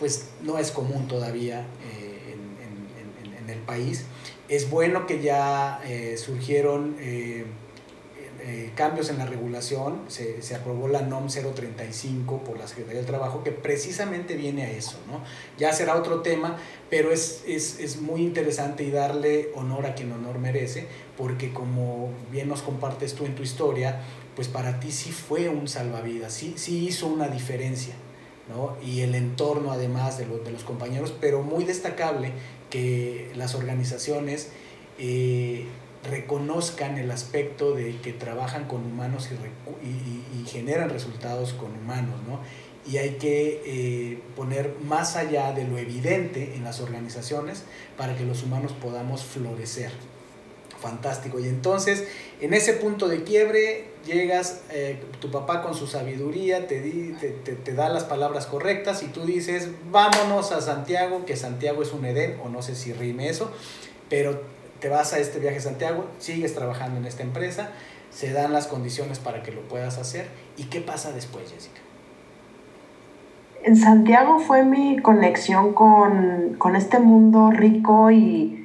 pues no es común todavía eh, en, el país. Es bueno que ya eh, surgieron eh, cambios en la regulación, se, se, aprobó la NOM 035 por la Secretaría del Trabajo, que precisamente viene a eso, ¿no? Ya será otro tema, pero es, es, es, muy interesante y darle honor a quien honor merece, porque como bien nos compartes tú en tu historia, pues para ti sí fue un salvavidas, sí, sí hizo una diferencia, ¿no? Y el entorno además de, de los compañeros, pero muy destacable que las organizaciones... Eh, reconozcan el aspecto de que trabajan con humanos y, generan resultados con humanos, ¿no? Y hay que eh, poner más allá de lo evidente en las organizaciones para que los humanos podamos florecer. Fantástico. Y entonces, en ese punto de quiebre, llegas, eh, tu papá con su sabiduría te, te, te, da las palabras correctas y tú dices, vámonos a Santiago, que Santiago es un Edén, o no sé si rime eso, pero te vas a este viaje a Santiago, sigues trabajando en esta empresa, se dan las condiciones para que lo puedas hacer. ¿Y qué pasa después, Jessica? En Santiago fue mi conexión con, este mundo rico y,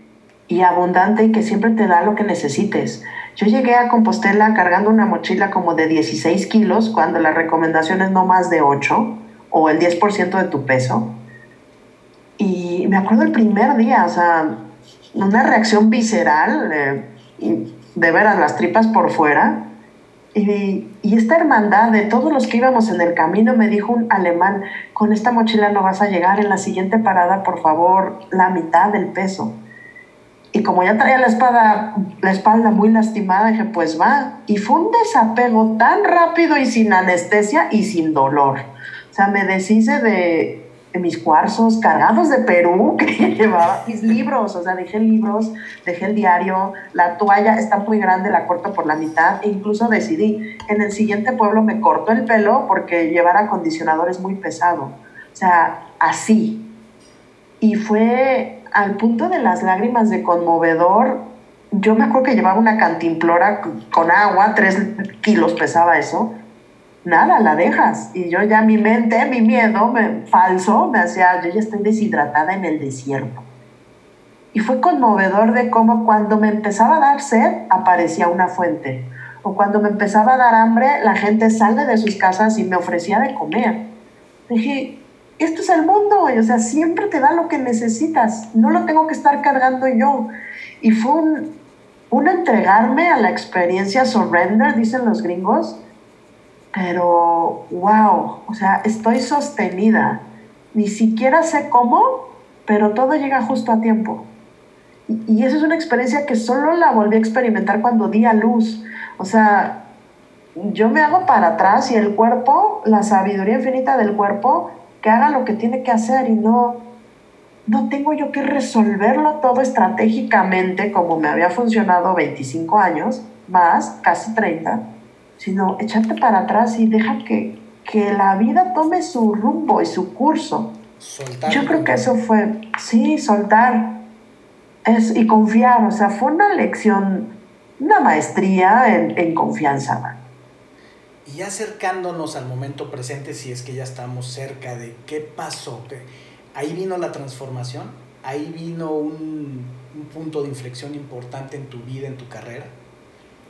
y abundante y que siempre te da lo que necesites. Yo llegué a Compostela cargando una mochila como de 16 kilos cuando la recomendación es no más de 8 o el 10% de tu peso. Y me acuerdo el primer día, o sea, una reacción visceral, eh, de veras las tripas por fuera. Y, y, esta hermandad de todos los que íbamos en el camino me dijo un alemán, con esta mochila no vas a llegar, en la siguiente parada, por favor, la mitad del peso. Y como ya traía la, espada, la espalda muy lastimada, dije, pues va. Y fue un desapego tan rápido y sin anestesia y sin dolor. O sea, me deshice de, mis cuarzos cargados de Perú <laughs> que llevaba mis libros, o sea, dejé libros, dejé el diario, la toalla está muy grande, la corto por la mitad e incluso decidí, en el siguiente pueblo me corto el pelo porque llevar acondicionador es muy pesado, o sea, así. Y fue al punto de las lágrimas de conmovedor, yo me acuerdo que llevaba una cantimplora con agua, tres kilos pesaba eso, nada, la dejas. Y yo ya mi mente, mi miedo me, falso, me hacía, yo ya estoy deshidratada en el desierto. Y fue conmovedor de cómo cuando me empezaba a dar sed, aparecía una fuente. O cuando me empezaba a dar hambre, la gente sale de sus casas y me ofrecía de comer. Dije, esto es el mundo, o sea, siempre te da lo que necesitas, no lo tengo que estar cargando yo. Y fue un, un entregarme a la experiencia surrender, dicen los gringos, pero wow, o sea, estoy sostenida. Ni siquiera sé cómo, pero todo llega justo a tiempo. Y, y es una experiencia que solo la volví a experimentar cuando di a luz. O sea, yo me hago para atrás y el cuerpo, la sabiduría infinita del cuerpo, que haga lo que tiene que hacer y no, no tengo yo que resolverlo todo estratégicamente como me había funcionado 25 años, más, casi 30, sino echarte para atrás y deja que, que la vida tome su rumbo y su curso. Soltar. Yo creo que eso fue, sí, soltar es, y confiar, o sea, fue una lección, una maestría en, en confianza. Y acercándonos al momento presente, si es que ya estamos cerca de qué pasó, ahí vino la transformación, ahí vino un, un, punto de inflexión importante en tu vida, en tu carrera.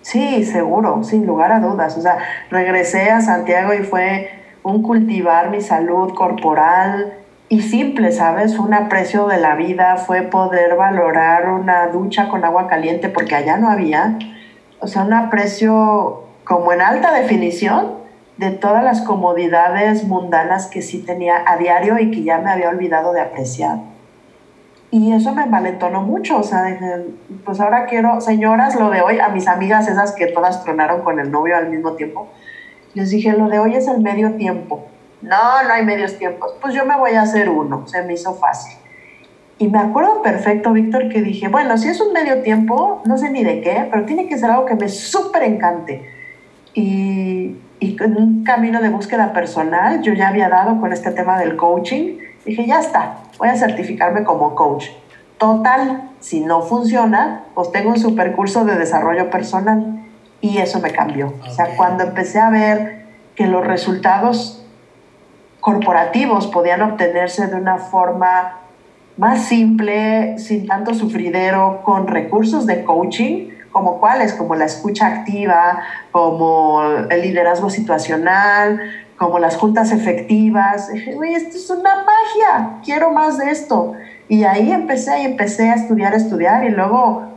Sí, seguro, sin lugar a dudas. O sea, regresé a Santiago y fue un cultivar mi salud corporal y simple, ¿sabes? Un aprecio de la vida, fue poder valorar una ducha con agua caliente porque allá no había. O sea, un aprecio como en alta definición de todas las comodidades mundanas que sí tenía a diario y que ya me había olvidado de apreciar. Y eso me envalentonó mucho, o sea, dije, pues ahora quiero, señoras, lo de hoy, a mis amigas esas que todas tronaron con el novio al mismo tiempo, les dije, lo de hoy es el medio tiempo. No, no hay medios tiempos, pues yo me voy a hacer uno, se me hizo fácil. Y me acuerdo perfecto, Víctor, que dije, bueno, si es un medio tiempo, no sé ni de qué, pero tiene que ser algo que me súper encante y, y en un camino de búsqueda personal, yo ya había dado con este tema del coaching, dije, ya está, voy a certificarme como coach. Total, si no funciona, pues tengo un super curso de desarrollo personal. Y eso me cambió. O sea, cuando empecé a ver que los resultados corporativos podían obtenerse de una forma más simple, sin tanto sufridero, con recursos de coaching, como cuáles, como la escucha activa, como el liderazgo situacional, como las juntas efectivas. Oye, esto es una magia, quiero más de esto. Y ahí empecé y empecé a estudiar, estudiar y luego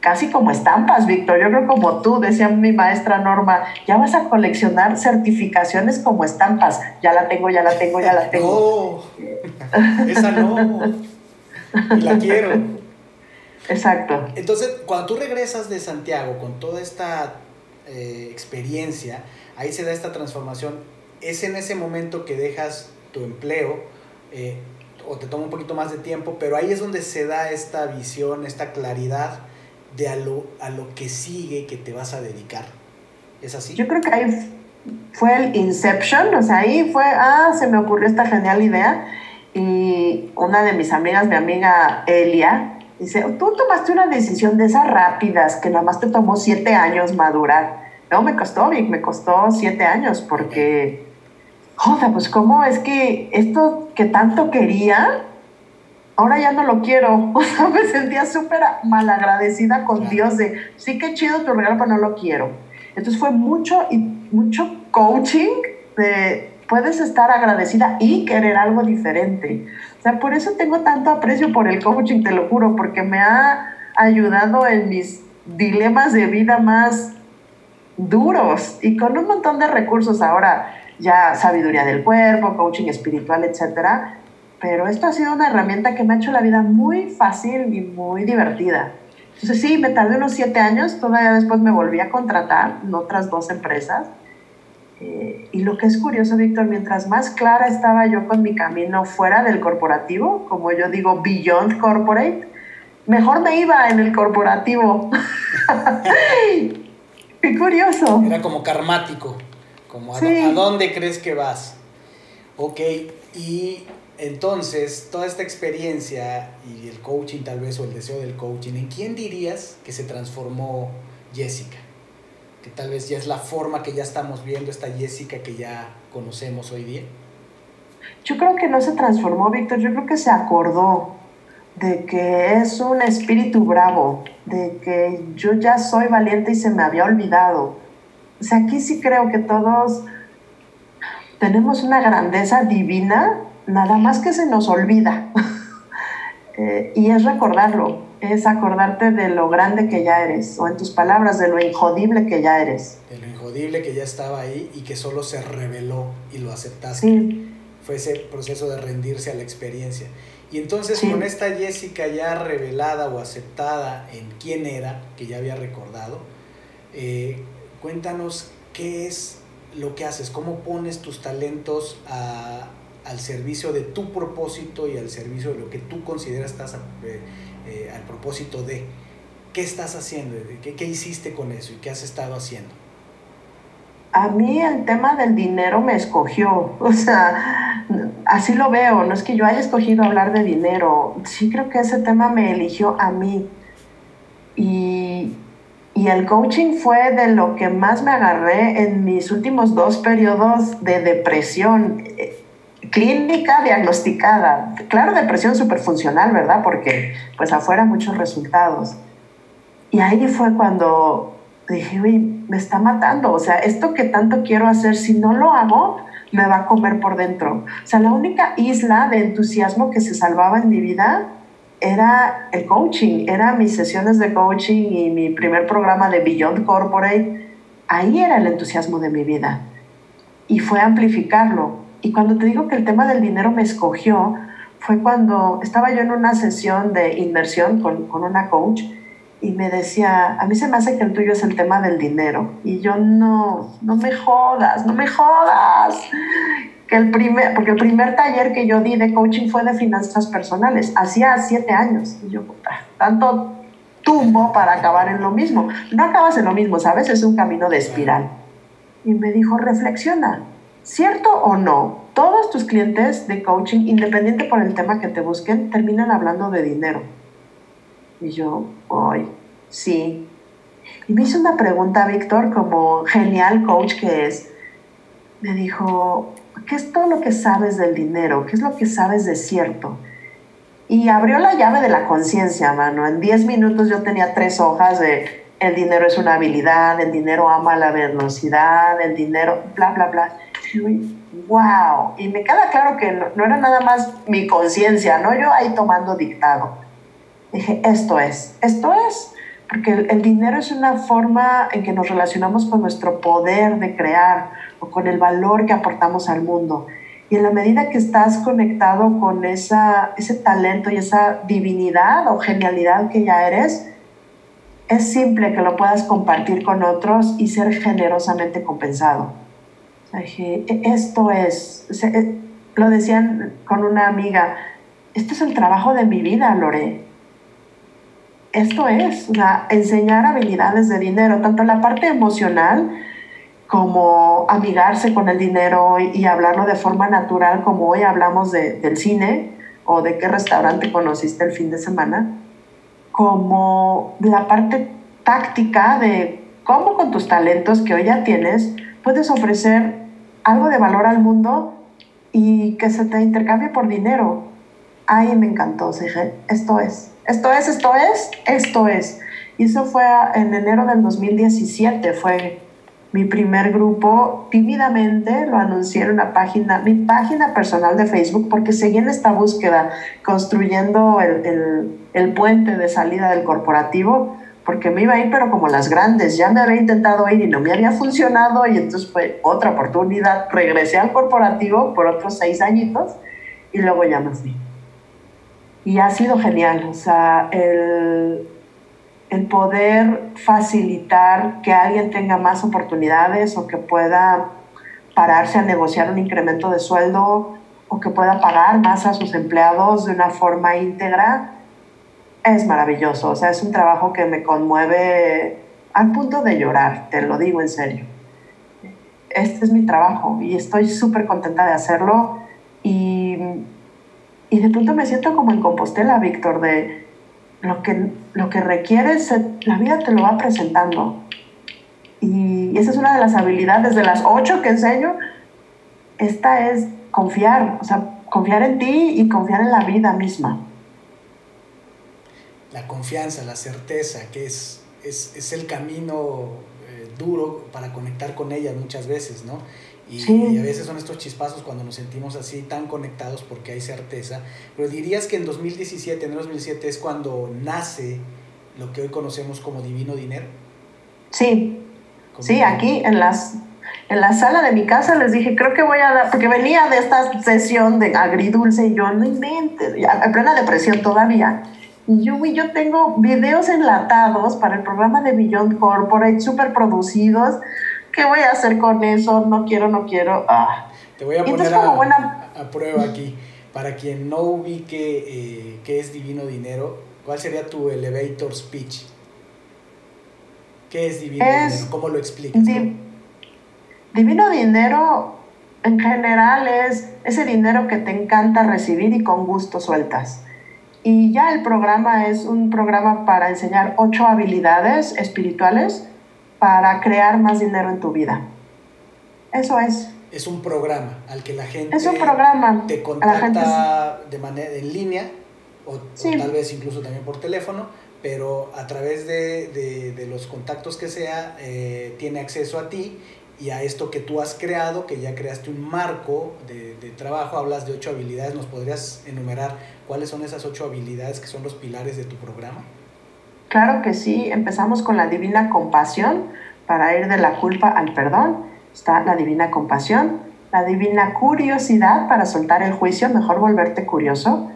casi como estampas, Víctor. Yo creo como tú, decía mi maestra Norma, ya vas a coleccionar certificaciones como estampas. Ya la tengo, ya la tengo, ya la tengo. No, <laughs> esa no. la quiero. Exacto. Entonces, cuando tú regresas de Santiago con toda esta eh, experiencia, ahí se da esta transformación. Es en ese momento que dejas tu empleo eh, o te toma un poquito más de tiempo, pero ahí es donde se da esta visión, esta claridad de a lo, a lo que sigue que te vas a dedicar. ¿Es así? Yo creo que ahí fue el inception, o sea, ahí fue, ah, se me ocurrió esta genial idea. Y una de mis amigas, mi amiga Elia, Dice, tú tomaste una decisión de esas rápidas que nada más te tomó siete años madurar. No, me costó, Vic, me costó siete años porque, joder, pues cómo es que esto que tanto quería, ahora ya no lo quiero. <laughs> O sea, me sentía súper malagradecida con Dios de, sí que chido tu regalo, pero no lo quiero. Entonces fue mucho, y mucho coaching de, puedes estar agradecida y querer algo diferente. O sea, por eso tengo tanto aprecio por el coaching, te lo juro, porque me ha ayudado en mis dilemas de vida más duros y con un montón de recursos ahora, ya sabiduría del cuerpo, coaching espiritual, etcétera. Pero esto ha sido una herramienta que me ha hecho la vida muy fácil y muy divertida. Entonces sí, me tardé unos siete años, todavía después me volví a contratar en otras dos empresas eh, y lo que es curioso, Víctor, mientras más clara estaba yo con mi camino fuera del corporativo, como yo digo, beyond corporate, mejor me iba en el corporativo. <laughs> Qué curioso. Era como karmático, como a, a dónde crees que vas. Ok, y entonces toda esta experiencia y el coaching tal vez o el deseo del coaching, ¿en quién dirías que se transformó Jessica? Tal vez ya es la forma que ya estamos viendo esta Jessica que ya conocemos hoy día? Yo creo que no se transformó, Víctor, yo creo que se acordó. de que es un espíritu bravo, de que yo ya soy valiente y se me había olvidado. O sea, aquí sí creo que todos tenemos una grandeza divina, nada más que se nos olvida. <laughs> Eh, y es recordarlo, es acordarte de lo grande que ya eres, o en tus palabras, de lo injodible que ya eres. De lo injodible que ya estaba ahí y que solo se reveló y lo aceptaste. Sí. Fue ese proceso de rendirse a la experiencia. Y entonces con esta Jessica ya revelada o aceptada en quién era, que ya había recordado, eh, cuéntanos qué es lo que haces, cómo pones tus talentos al servicio de tu propósito y al servicio de lo que tú consideras estás eh, eh, al propósito de. ¿Qué estás haciendo? ¿Qué, ¿Qué hiciste con eso y qué has estado haciendo? a mí el tema del dinero me escogió, <laughs> o sea, así lo veo, no es que yo haya escogido hablar de dinero, sí creo que ese tema me eligió a mí. Y, y el coaching fue de lo que más me agarré en mis últimos dos periodos de depresión clínica diagnosticada. Claro, depresión funcional, ¿verdad? Porque pues afuera muchos resultados. Y ahí fue cuando dije, uy, me está matando. O sea, esto que tanto quiero hacer, si no lo hago, me va a comer por dentro. O sea, la única isla de entusiasmo que se salvaba en mi vida era el coaching, eran mis sesiones de coaching y mi primer programa de Beyond Corporate. Ahí era el entusiasmo de mi vida. Y fue amplificarlo. Y cuando te digo que el tema del dinero me escogió, fue cuando estaba yo en una sesión de inversión con, con una coach y me decía, a mí se me hace que el tuyo es el tema del dinero. Y yo, no, no me jodas, no me jodas. Que el primer, porque el primer taller que yo di de coaching fue de finanzas personales, hacía siete años. Y yo, tanto tumbo para acabar en lo mismo. No acabas en lo mismo, ¿sabes? Es un camino de espiral. Y me dijo, reflexiona, ¿cierto o no? Todos tus clientes de coaching, independiente por el tema que te busquen, terminan hablando de dinero y yo, hoy, sí. Y me hizo una pregunta, Víctor, como genial coach que es. Me dijo, ¿qué es todo lo que sabes del dinero? ¿Qué es lo que sabes de cierto? Y abrió la llave de la conciencia, mano. En 10 minutos yo tenía tres hojas de el dinero es una habilidad, el dinero ama la velocidad, el dinero, bla, bla, bla. Wow. Y me queda claro que no, era nada más mi conciencia, ¿no? Yo ahí tomando dictado dije, esto es, esto es, porque el, dinero es una forma en que nos relacionamos con nuestro poder de crear o con el valor que aportamos al mundo. Y en la medida que estás conectado con esa, ese talento y esa divinidad o genialidad que ya eres, es simple que lo puedas compartir con otros y ser generosamente compensado. Dije, e, esto es, e, lo decían con una amiga, esto es el trabajo de mi vida, Lore esto es, enseñar habilidades de dinero, tanto la parte emocional como amigarse con el dinero y, hablarlo de forma natural, como hoy hablamos del cine o de qué restaurante conociste el fin de semana, como la parte táctica de cómo con tus talentos que hoy ya tienes puedes ofrecer algo de valor al mundo y que se te intercambie por dinero. Ay, me encantó, dije, esto es esto es, esto es, esto es. Y eso fue en enero del 2017, fue mi primer grupo. Tímidamente lo anuncié en una página, mi página personal de Facebook, porque seguí en esta búsqueda, construyendo el, el, el puente de salida del corporativo, porque me iba a ir, pero como las grandes, ya me había intentado ir y no me había funcionado, y entonces fue otra oportunidad. Regresé al corporativo por otros seis añitos y luego ya me fui y ha sido genial, o sea, el, el poder facilitar que alguien tenga más oportunidades o que pueda pararse a negociar un incremento de sueldo o que pueda pagar más a sus empleados de una forma íntegra, es maravilloso. O sea, es un trabajo que me conmueve al punto de llorar, te lo digo en serio. Este es mi trabajo y estoy súper contenta de hacerlo y y de pronto me siento como en Compostela, Víctor, de lo que, lo que requieres, la vida te lo va presentando. Y esa es una de las habilidades de las ocho que enseño. Esta es confiar, o sea, confiar en ti y confiar en la vida misma. La confianza, la certeza, que es, es, el camino eh, duro para conectar con ellas muchas veces, ¿no? Y, a veces son estos chispazos cuando nos sentimos así tan conectados porque hay certeza. Pero dirías que en 2017, en 2017 es cuando nace lo que hoy conocemos como divino dinero. Sí, sí, aquí en las en la sala de mi casa les dije, creo que voy a dar, porque venía de esta sesión de agridulce y yo, no inventes, en plena depresión todavía. Y yo, yo tengo videos enlatados para el programa de Beyond Corporate, súper producidos. ¿Qué voy a hacer con eso? No quiero, no quiero. Ah. Te voy a poner a, prueba aquí. Para quien no ubique eh, qué es Divino Dinero, ¿cuál sería tu elevator speech? ¿Qué es Divino Dinero? ¿Cómo lo explicas? Divino dinero en general es ese dinero que te encanta recibir y con gusto sueltas. Y ya el programa es un programa para enseñar ocho habilidades espirituales para crear más dinero en tu vida. Eso es. Es un programa al que la gente es un programa. te contacta de manera en línea o, tal vez incluso también por teléfono, pero a través de, los contactos que sea, eh, tiene acceso a ti y a esto que tú has creado, que ya creaste un marco de, trabajo, hablas de ocho habilidades, ¿nos podrías enumerar cuáles son esas ocho habilidades que son los pilares de tu programa? Claro que sí, empezamos con la divina compasión para ir de la culpa al perdón, está la divina compasión, la divina curiosidad para soltar el juicio, mejor volverte curioso,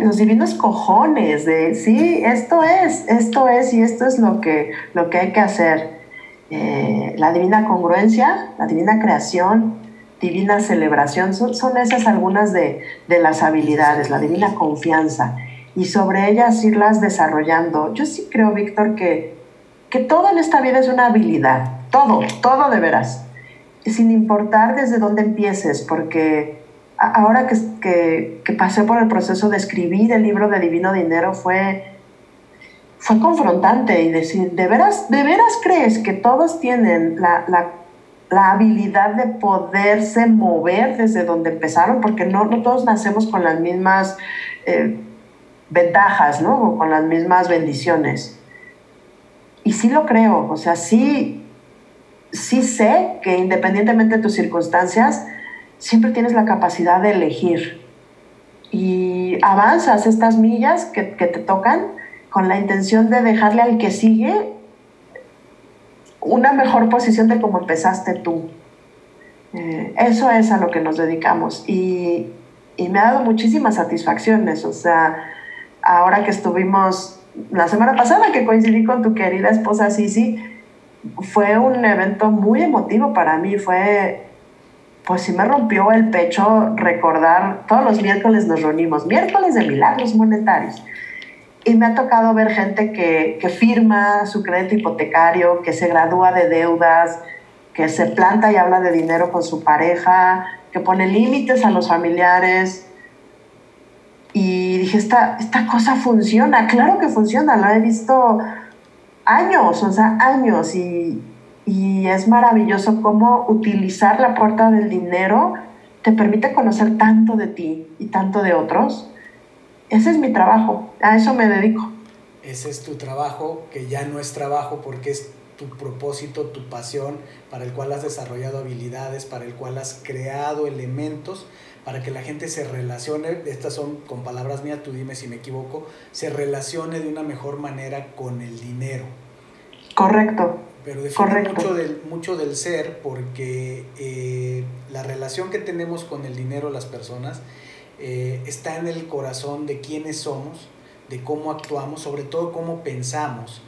los divinos cojones de, sí, esto es, esto es y esto es lo que, lo que hay que hacer. Eh, la divina congruencia, la divina creación, divina celebración, son, son esas algunas de, de, las habilidades, la divina confianza, y sobre ellas irlas desarrollando. Yo sí creo, Víctor, que, que todo en esta vida es una habilidad, todo, todo de veras, sin importar desde dónde empieces, porque ahora que, que, pasé por el proceso de escribir el libro de Divino Dinero fue, fue confrontante y decir, ¿de veras, ¿de veras crees que todos tienen la, la, la habilidad de poderse mover desde donde empezaron? Porque no, todos nacemos con las mismas eh, ventajas, ¿no? O con las mismas bendiciones. Y sí lo creo, o sea, sí, sí sé que independientemente de tus circunstancias, siempre tienes la capacidad de elegir y avanzas estas millas que, te tocan con la intención de dejarle al que sigue una mejor posición de cómo empezaste tú. Eh, eso es a lo que nos dedicamos y, y, me ha dado muchísimas satisfacciones. O sea, ahora que estuvimos la semana pasada que coincidí con tu querida esposa Sisi, fue un evento muy emotivo para mí. Fue pues sí me rompió el pecho recordar, todos los miércoles nos reunimos, miércoles de milagros monetarios. Y me ha tocado ver gente que, que firma su crédito hipotecario, que se gradúa de deudas, que se planta y habla de dinero con su pareja, que pone límites a los familiares. Y dije, esta, esta cosa funciona, claro que funciona, lo he visto años, o sea, años. Y, y es maravilloso cómo utilizar la puerta del dinero te permite conocer tanto de ti y tanto de otros. Ese es mi trabajo, a eso me dedico. Ese es tu trabajo, que ya no es trabajo porque es tu propósito, tu pasión, para el cual has desarrollado habilidades, para el cual has creado elementos para que la gente se relacione, estas son con palabras mías, tú dime si me equivoco, se relacione de una mejor manera con el dinero. Correcto pero define mucho del, mucho del ser porque eh, la relación que tenemos con el dinero las personas eh, está en el corazón de quiénes somos, de cómo actuamos, sobre todo cómo pensamos.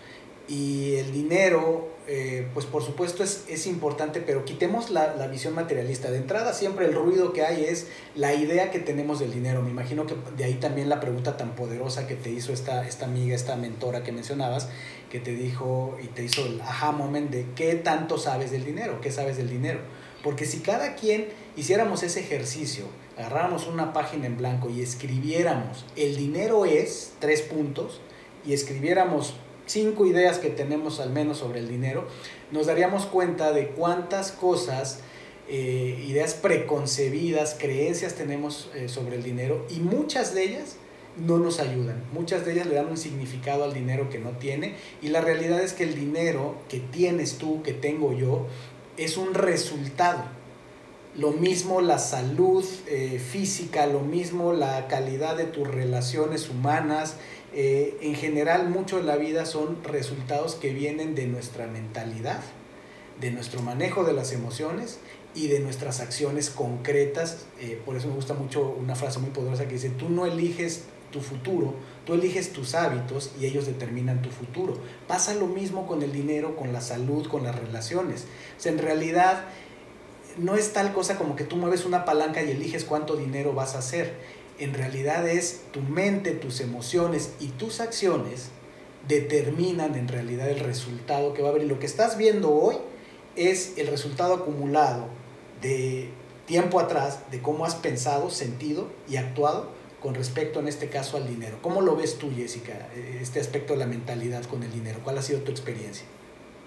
Y el dinero, eh, pues por supuesto es, es importante, pero quitemos la, la, visión materialista. De entrada siempre el ruido que hay es la idea que tenemos del dinero. Me imagino que de ahí también la pregunta tan poderosa que te hizo esta, esta amiga, esta mentora que mencionabas, que te dijo y te hizo el aha moment de qué tanto sabes del dinero, qué sabes del dinero. Porque si cada quien hiciéramos ese ejercicio, agarráramos una página en blanco y escribiéramos el dinero es tres puntos y escribiéramos cinco ideas que tenemos al menos sobre el dinero, nos daríamos cuenta de cuántas cosas, eh, ideas preconcebidas, creencias tenemos eh, sobre el dinero y muchas de ellas no nos ayudan. Muchas de ellas le dan un significado al dinero que no tiene y la realidad es que el dinero que tienes tú, que tengo yo, es un resultado. Lo mismo la salud eh, física, lo mismo la calidad de tus relaciones humanas. Eh, en general, mucho de la vida son resultados que vienen de nuestra mentalidad, de nuestro manejo de las emociones y de nuestras acciones concretas. Eh, por eso me gusta mucho una frase muy poderosa que dice, tú no eliges tu futuro, tú eliges tus hábitos y ellos determinan tu futuro. Pasa lo mismo con el dinero, con la salud, con las relaciones. En realidad no es tal cosa como que tú mueves una palanca y eliges cuánto dinero vas a hacer. En realidad es tu mente, tus emociones y tus acciones determinan en realidad el resultado que va a haber. Y lo que estás viendo hoy es el resultado acumulado de tiempo atrás, de cómo has pensado, sentido y actuado con respecto en este caso al dinero. ¿Cómo lo ves tú, Jessica, este aspecto de la mentalidad con el dinero? ¿Cuál ha sido tu experiencia?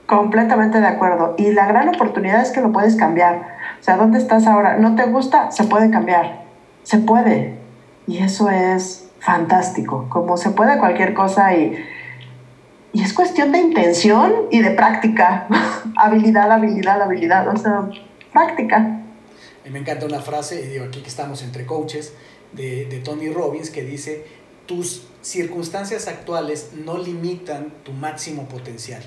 Completamente de acuerdo. Y la gran oportunidad es que lo puedes cambiar. O sea, ¿dónde estás ahora? ¿No te gusta? Se puede cambiar. Se puede. Y eso es fantástico. Como se puede cualquier cosa y, y es cuestión de intención y de práctica. <laughs> habilidad, habilidad, habilidad. O sea, práctica. Mí me encanta una frase, y digo aquí que estamos entre coaches, de, de Tony Robbins que dice, tus circunstancias actuales no limitan tu máximo potencial.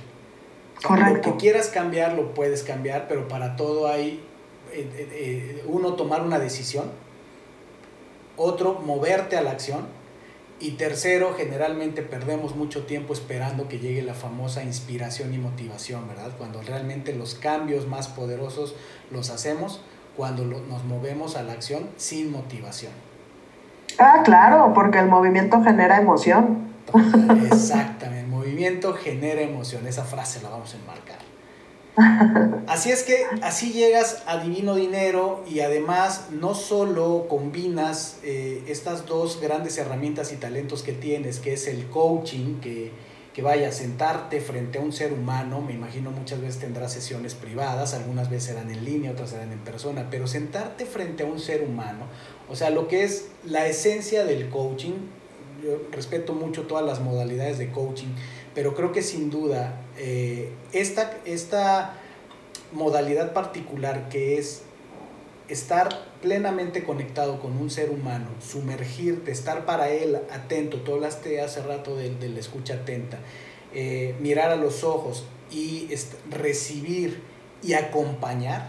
Correcto. Lo que quieras cambiar lo puedes cambiar, pero para todo hay eh, eh, eh, uno tomar una decisión, otro moverte a la acción y tercero generalmente perdemos mucho tiempo esperando que llegue la famosa inspiración y motivación, ¿verdad? Cuando realmente los cambios más poderosos los hacemos cuando nos movemos a la acción sin motivación. Ah, claro, porque el movimiento genera emoción. Exactamente, el movimiento genera emoción. Esa frase la vamos a enmarcar. <laughs> Así es que así llegas a Divino Dinero y además no solo combinas eh, estas dos grandes herramientas y talentos que tienes, que es el coaching, que, que vaya a sentarte frente a un ser humano, me imagino muchas veces tendrás sesiones privadas, algunas veces serán en línea, otras serán en persona, pero sentarte frente a un ser humano, o sea, lo que es la esencia del coaching, yo respeto mucho todas las modalidades de coaching, pero creo que sin duda eh, esta, esta modalidad particular que es estar plenamente conectado con un ser humano, sumergirte, estar para él atento, tú hablaste hace rato de, la escucha atenta, eh, mirar a los ojos y recibir y acompañar,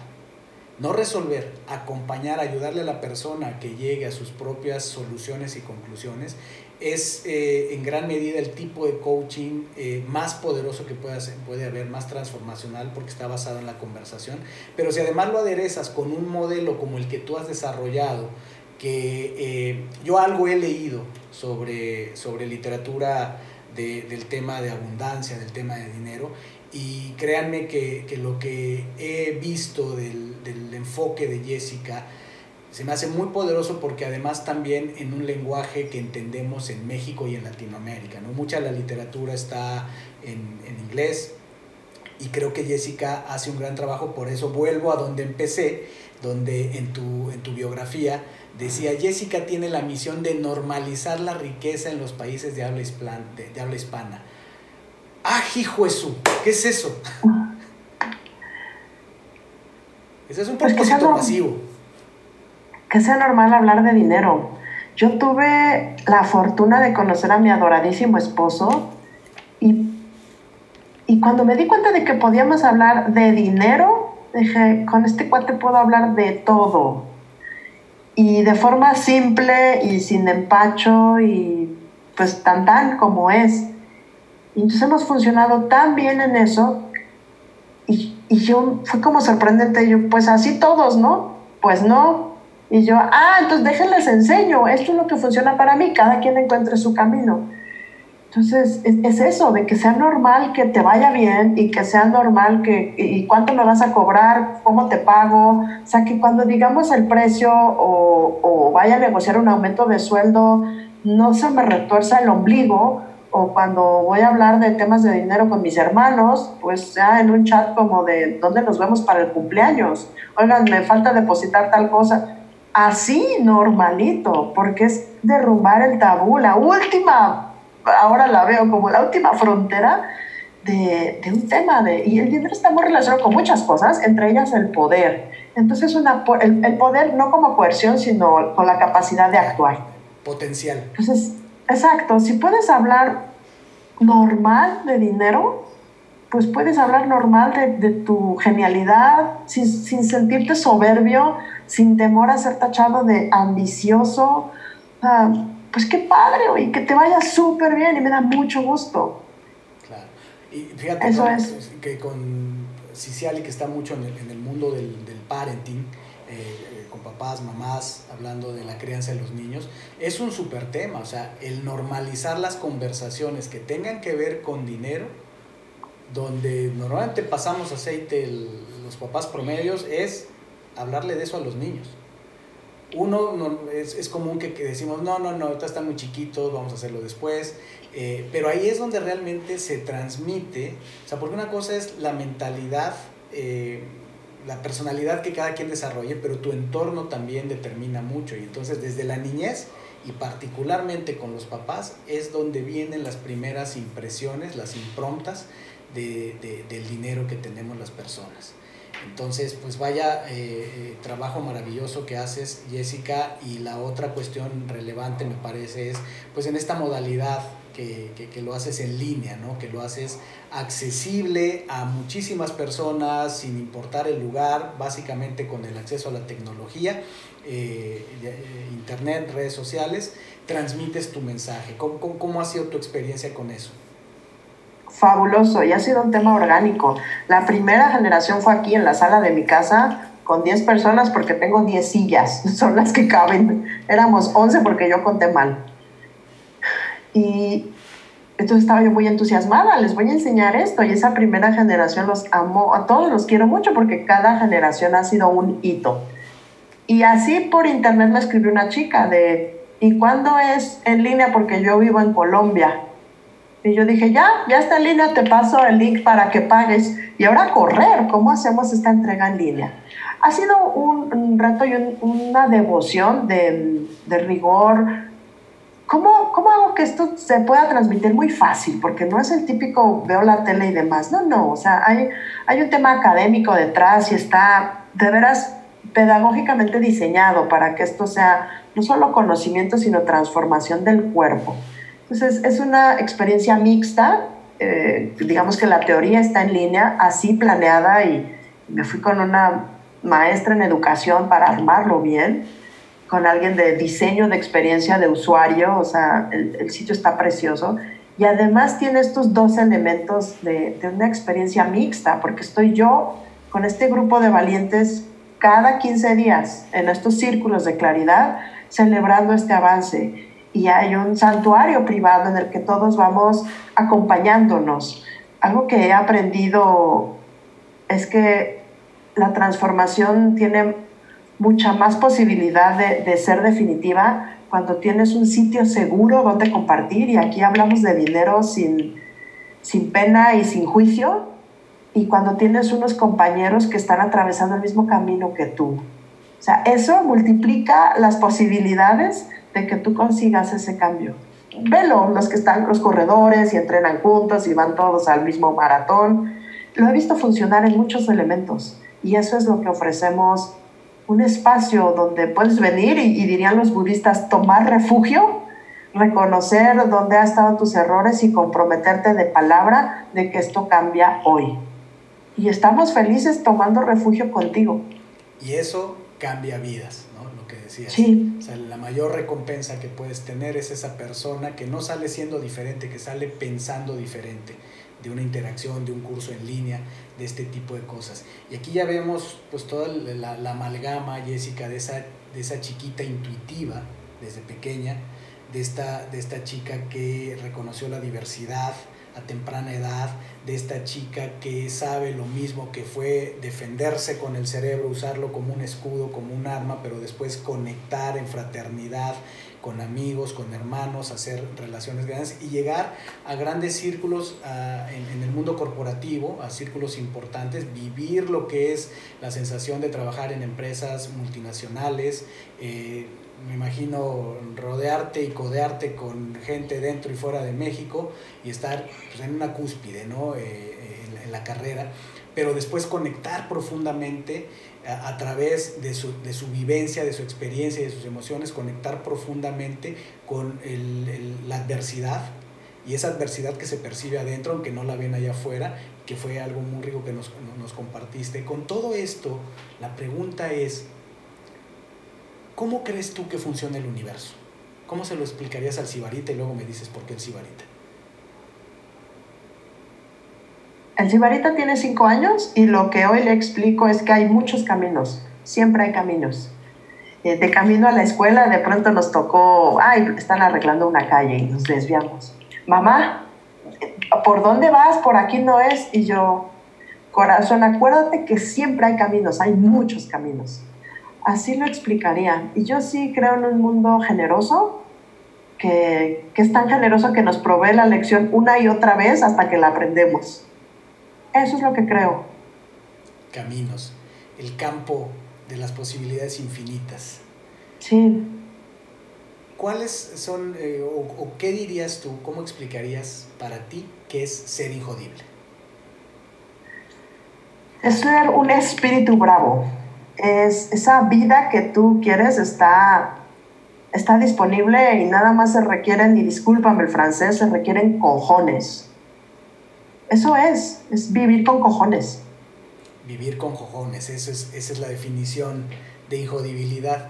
no resolver, acompañar, ayudarle a la persona que llegue a sus propias soluciones y conclusiones, es eh, en gran medida el tipo de coaching eh, más poderoso que puede, hacer, puede haber, más transformacional porque está basado en la conversación. Pero si además lo aderezas con un modelo como el que tú has desarrollado, que eh, yo algo he leído sobre, sobre literatura del tema de abundancia, del tema de dinero, y créanme que, que lo que he visto del, del enfoque de Jessica, se me hace muy poderoso porque además también en un lenguaje que entendemos en México y en Latinoamérica. ¿no? Mucha de la literatura está en, en, inglés y creo que Jessica hace un gran trabajo, por eso vuelvo a donde empecé, donde en tu, en tu biografía decía, Jessica tiene la misión de normalizar la riqueza en los países de habla. De, habla hispana. ¡Ah, hijo eso! ¿Qué es eso? <laughs> Ese es un pues propósito masivo que sea normal hablar de dinero. Yo tuve la fortuna de conocer a mi adoradísimo esposo y, y cuando me di cuenta de que podíamos hablar de dinero, dije, con este cuate puedo hablar de todo. Y de forma simple y sin empacho y pues tan tan como es. Y entonces hemos funcionado tan bien en eso y, y yo fue como sorprendente, yo pues así todos, ¿no? Pues no, y yo, ah, entonces déjenles enseño, esto es lo que funciona para mí, cada quien encuentre su camino. Entonces, es, eso, de que sea normal que te vaya bien y que sea normal que, y cuánto me vas a cobrar, cómo te pago. O sea, que cuando digamos el precio o, o vaya a negociar un aumento de sueldo, no se me retuerza el ombligo. O cuando voy a hablar de temas de dinero con mis hermanos, pues sea en un chat como de dónde nos vemos para el cumpleaños. Oigan, me falta depositar tal cosa así normalito, porque es derrumbar el tabú, la última, ahora la veo como la última frontera de, un tema de, y el dinero está muy relacionado con muchas cosas, entre ellas el poder. Entonces una, el, el poder no como coerción, sino con la capacidad de actuar. Potencial. Entonces, exacto, si puedes hablar normal de dinero, pues puedes hablar normal de, tu genialidad, sin, sin, sentirte soberbio, sin temor a ser tachado de ambicioso. pues qué padre, y que te vaya súper bien y me da mucho gusto. Claro. Y fíjate Eso es. que con Ciciali, que está mucho en el, en el mundo del, del parenting, papás, mamás, hablando de la crianza de los niños, es un súper tema. O sea, el normalizar las conversaciones que tengan que ver con dinero donde normalmente pasamos aceite los papás promedios es hablarle de eso a los niños. Uno es, es, común que, decimos, no, no, no, ahorita están muy chiquitos, vamos a hacerlo después, eh, pero ahí es donde realmente se transmite, o sea, porque una cosa es la mentalidad, eh, la personalidad que cada quien desarrolle, pero tu entorno también determina mucho y entonces desde la niñez y particularmente con los papás es donde vienen las primeras impresiones, las improntas de, del dinero que tenemos las personas. Entonces, pues vaya eh, eh, trabajo maravilloso que haces, Jessica, y la otra cuestión relevante me parece es, pues en esta modalidad que, que, lo haces en línea, ¿no? que lo haces accesible a muchísimas personas sin importar el lugar, básicamente con el acceso a la tecnología, eh, internet, redes sociales, transmites tu mensaje. ¿Cómo, cómo ha sido tu experiencia con eso? fabuloso y ha sido un tema orgánico. La primera generación fue aquí en la sala de mi casa con 10 personas porque tengo 10 sillas, <laughs> son las que caben. Éramos 11 porque yo conté mal. Y entonces estaba yo muy entusiasmada, les voy a enseñar esto y esa primera generación los amo, a todos los quiero mucho porque cada generación ha sido un hito. Y así por internet me escribió una chica de, ¿y cuándo es en línea? Porque yo vivo en Colombia. Y yo dije, ya, ya está en línea, te paso el link para que pagues. Y ahora correr, ¿cómo hacemos esta entrega en línea? Ha sido un, reto y una devoción de, de rigor. ¿Cómo, ¿Cómo hago que esto se pueda transmitir muy fácil? Porque no es el típico veo la tele y demás. No, no, o sea, hay, hay un tema académico detrás y está de veras pedagógicamente diseñado para que esto sea no solo conocimiento, sino transformación del cuerpo. Entonces, es una experiencia mixta. Eh, digamos que la teoría está en línea, así planeada, y me fui con una maestra en educación para armarlo bien, con alguien de diseño de experiencia de usuario, o sea, el, sitio está precioso. Y además tiene estos dos elementos de, una experiencia mixta, porque estoy yo con este grupo de valientes cada 15 días en estos círculos de claridad celebrando este avance y hay un santuario privado en el que todos vamos acompañándonos. Algo que he aprendido es que la transformación tiene mucha más posibilidad de, de, ser definitiva cuando tienes un sitio seguro donde compartir y aquí hablamos de dinero sin, sin pena y sin juicio y cuando tienes unos compañeros que están atravesando el mismo camino que tú. O sea, eso multiplica las posibilidades que tú consigas ese cambio. Velo, los que están, los corredores y entrenan juntos y van todos al mismo maratón. Lo he visto funcionar en muchos elementos y eso es lo que ofrecemos, un espacio donde puedes venir y, y dirían los budistas, tomar refugio, reconocer dónde han estado tus errores y comprometerte de palabra de que esto cambia hoy. Y estamos felices tomando refugio contigo. Y eso cambia vidas. Sí. O sea, la mayor recompensa que puedes tener es esa persona que no sale siendo diferente, que sale pensando diferente de una interacción, de un curso en línea, de este tipo de cosas. Y aquí ya vemos pues toda la, la amalgama, Jessica, de esa, de esa chiquita intuitiva desde pequeña, de esta, de esta chica que reconoció la diversidad, a temprana edad, de esta chica que sabe lo mismo que fue defenderse con el cerebro, usarlo como un escudo, como un arma, pero después conectar en fraternidad con amigos, con hermanos, hacer relaciones grandes y llegar a grandes círculos en, el mundo corporativo, a círculos importantes, vivir lo que es la sensación de trabajar en empresas multinacionales. Eh, me imagino rodearte y codearte con gente dentro y fuera de México y estar pues, en una cúspide ¿no? Eh, en, la carrera, pero después conectar profundamente a, través de su, de su, vivencia, de su experiencia y de sus emociones, conectar profundamente con el, la adversidad y esa adversidad que se percibe adentro, aunque no la ven allá afuera, que fue algo muy rico que nos, nos compartiste. Con todo esto, la pregunta es, ¿Cómo crees tú que funciona el universo? ¿Cómo se lo explicarías al Sibarita y luego me dices por qué el Sibarita? El Sibarita tiene cinco años y lo que hoy le explico es que hay muchos caminos, siempre hay caminos. Eh, de camino a la escuela de pronto nos tocó, ay, están arreglando una calle y nos desviamos. Mamá, ¿por dónde vas? Por aquí no es. Y yo, corazón, acuérdate que siempre hay caminos, hay muchos caminos. Así lo explicaría. Y yo sí creo en un mundo generoso, que, es tan generoso que nos provee la lección una y otra vez hasta que la aprendemos. Eso es lo que creo. Caminos, el campo de las posibilidades infinitas. Sí. ¿Cuáles son, eh, o, o, qué dirías tú, cómo explicarías para ti qué es ser injodible? Es ser un espíritu bravo, es esa vida que tú quieres está, está disponible y nada más se requieren, y discúlpame el francés, se requieren cojones. Eso es, es vivir con cojones. Vivir con cojones, eso es, esa es la definición de injodibilidad.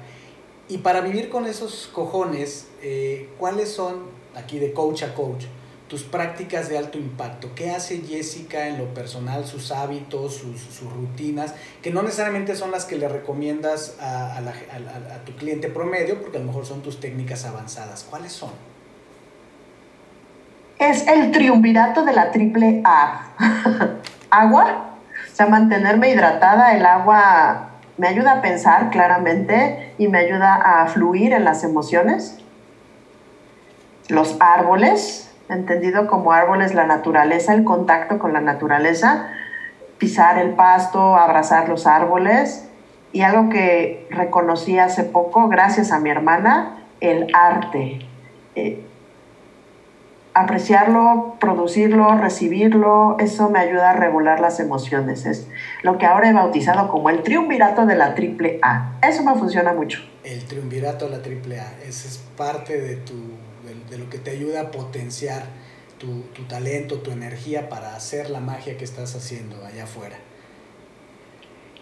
Y para vivir con esos cojones, eh, ¿cuáles son, aquí de coach a coach, tus prácticas de alto impacto. ¿Qué hace Jessica en lo personal, sus hábitos, sus, rutinas, que no necesariamente son las que le recomiendas a, tu cliente promedio, porque a lo mejor son tus técnicas avanzadas? ¿Cuáles son? Es el triunvirato de la triple A. <laughs> agua, o sea, mantenerme hidratada, el agua me ayuda a pensar claramente y me ayuda a fluir en las emociones. Los árboles, entendido como árboles, la naturaleza, el contacto con la naturaleza, pisar el pasto, abrazar los árboles y algo que reconocí hace poco, gracias a mi hermana, el arte. Eh, apreciarlo, producirlo, recibirlo, eso me ayuda a regular las emociones. Es lo que ahora he bautizado como el triunvirato de la triple A. Eso me funciona mucho. El triunvirato de la triple A, es parte de tu de, lo que te ayuda a potenciar tu, talento, tu energía para hacer la magia que estás haciendo allá afuera.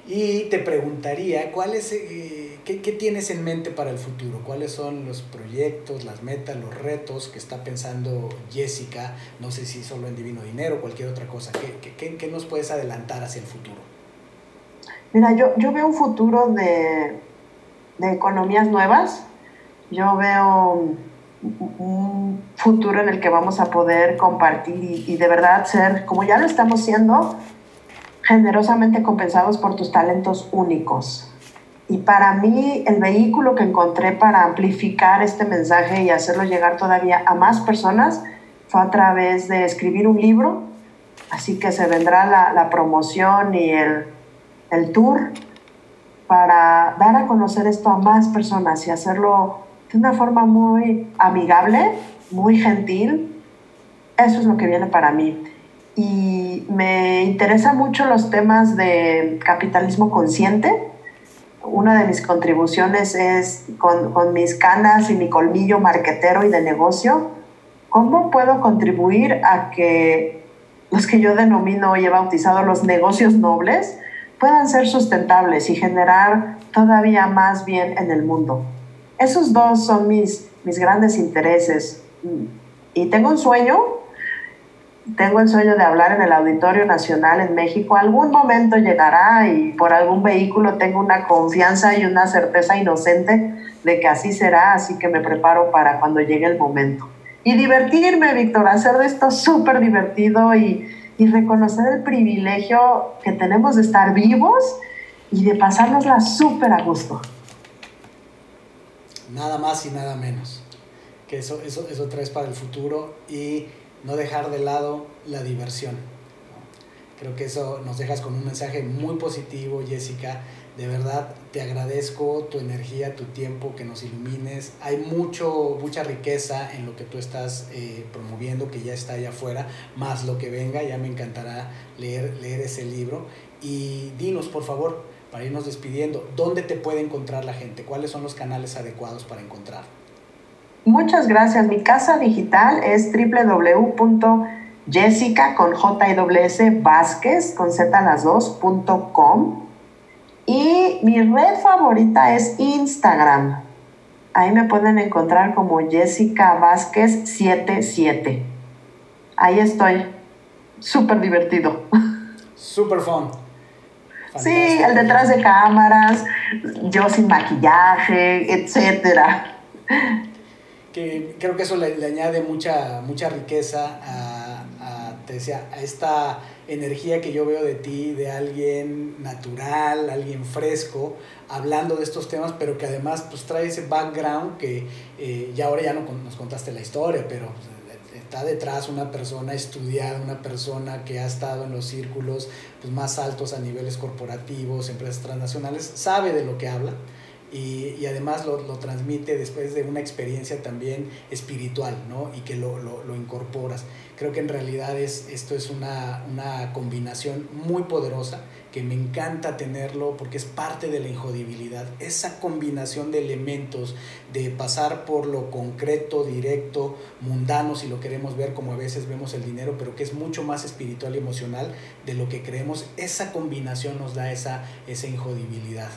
Y te preguntaría, ¿cuál es, eh, qué, tienes en mente para el futuro? ¿Cuáles son los proyectos, las metas, los retos que está pensando Jessica? No sé si solo en Divino Dinero cualquier otra cosa. ¿Qué, qué, nos puedes adelantar hacia el futuro? Mira, yo, yo veo un futuro de, de economías nuevas. Yo veo un futuro en el que vamos a poder compartir y, de verdad ser, como ya lo estamos siendo, generosamente compensados por tus talentos únicos. Y para mí el vehículo que encontré para amplificar este mensaje y hacerlo llegar todavía a más personas fue a través de escribir un libro. Así que se vendrá la, promoción y el, el tour para dar a conocer esto a más personas y hacerlo de una forma muy amigable, muy gentil. Eso es lo que viene para mí. Y me interesa mucho los temas de capitalismo consciente. Una de mis contribuciones es con, con mis canas y mi colmillo marquetero y de negocio. ¿Cómo puedo contribuir a que los que yo denomino y he bautizado los negocios nobles puedan ser sustentables y generar todavía más bien en el mundo? Esos dos son mis, mis grandes intereses. Y tengo un sueño, tengo el sueño de hablar en el Auditorio Nacional en México. Algún momento llegará y por algún vehículo tengo una confianza y una certeza inocente de que así será, así que me preparo para cuando llegue el momento. y divertirme, Víctor, hacer de esto súper divertido y, y reconocer el privilegio que tenemos de estar vivos y de pasárnosla súper a gusto. Nada más y nada menos. Que eso, eso, eso traes para el futuro y no dejar de lado la diversión. Creo que eso nos dejas con un mensaje muy positivo, Jessica. De verdad, te agradezco tu energía, tu tiempo, que nos ilumines. Hay mucho, mucha riqueza en lo que tú estás eh, promoviendo, que ya está allá afuera, más lo que venga. Ya me encantará leer, leer ese libro. Y dinos, por favor, para irnos despidiendo, ¿dónde te puede encontrar la gente? ¿Cuáles son los canales adecuados para encontrar? Muchas gracias. Mi casa digital es www.jessica con J S Vázquez con Z las dos punto com. Y mi red favorita es Instagram. Ahí me pueden encontrar como Jessica Vázquez 77. Ahí estoy. Súper divertido. Súper fun. Sí, el detrás de cámaras, yo sin maquillaje, etcétera que creo que eso le, añade mucha, mucha riqueza a, te decía, a esta energía que yo veo de ti, de alguien natural, alguien fresco, hablando de estos temas, pero que además pues trae ese background que eh, ya ahora ya no nos contaste la historia, pero pues, está detrás una persona estudiada, una persona que ha estado en los círculos pues, más altos a niveles corporativos, empresas transnacionales, sabe de lo que habla y, y además lo, lo, transmite después de una experiencia también espiritual, ¿no? Y que lo, lo, lo incorporas. Creo que en realidad es, esto es una, una, combinación muy poderosa que me encanta tenerlo porque es parte de la injodibilidad. Esa combinación de elementos, de pasar por lo concreto, directo, mundano, si lo queremos ver como a veces vemos el dinero, pero que es mucho más espiritual y emocional de lo que creemos, esa combinación nos da esa, esa injodibilidad.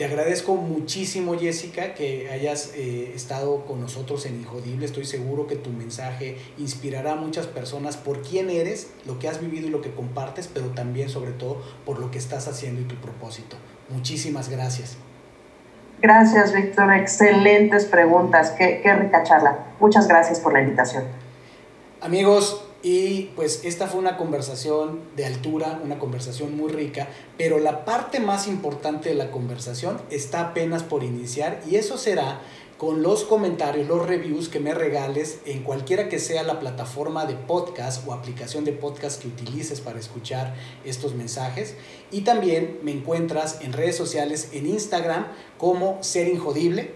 Te agradezco muchísimo, Jessica, que hayas eh, estado con nosotros en Injodible. Estoy seguro que tu mensaje inspirará a muchas personas por quién eres, lo que has vivido y lo que compartes, pero también, sobre todo, por lo que estás haciendo y tu propósito. Muchísimas gracias. Gracias, Víctor. Excelentes preguntas. Qué, qué rica charla. Muchas gracias por la invitación. Amigos, y pues esta fue una conversación de altura, una conversación muy rica, pero la parte más importante de la conversación está apenas por iniciar y eso será con los comentarios, los reviews que me regales en cualquiera que sea la plataforma de podcast o aplicación de podcast que utilices para escuchar estos mensajes. Y también me encuentras en redes sociales, en Instagram como Ser Injodible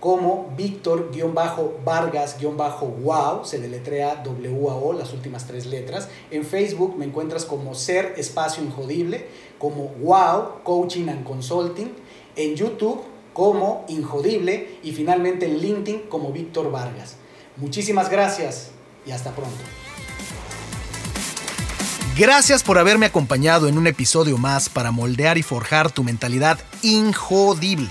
como Víctor-Vargas-Wow, se deletrea W-A-O, las últimas tres letras. En Facebook me encuentras como Ser Espacio Injodible, como Wow, Coaching and Consulting. En YouTube como Injodible y finalmente en LinkedIn como Víctor Vargas. Muchísimas gracias y hasta pronto. Gracias por haberme acompañado en un episodio más para moldear y forjar tu mentalidad injodible.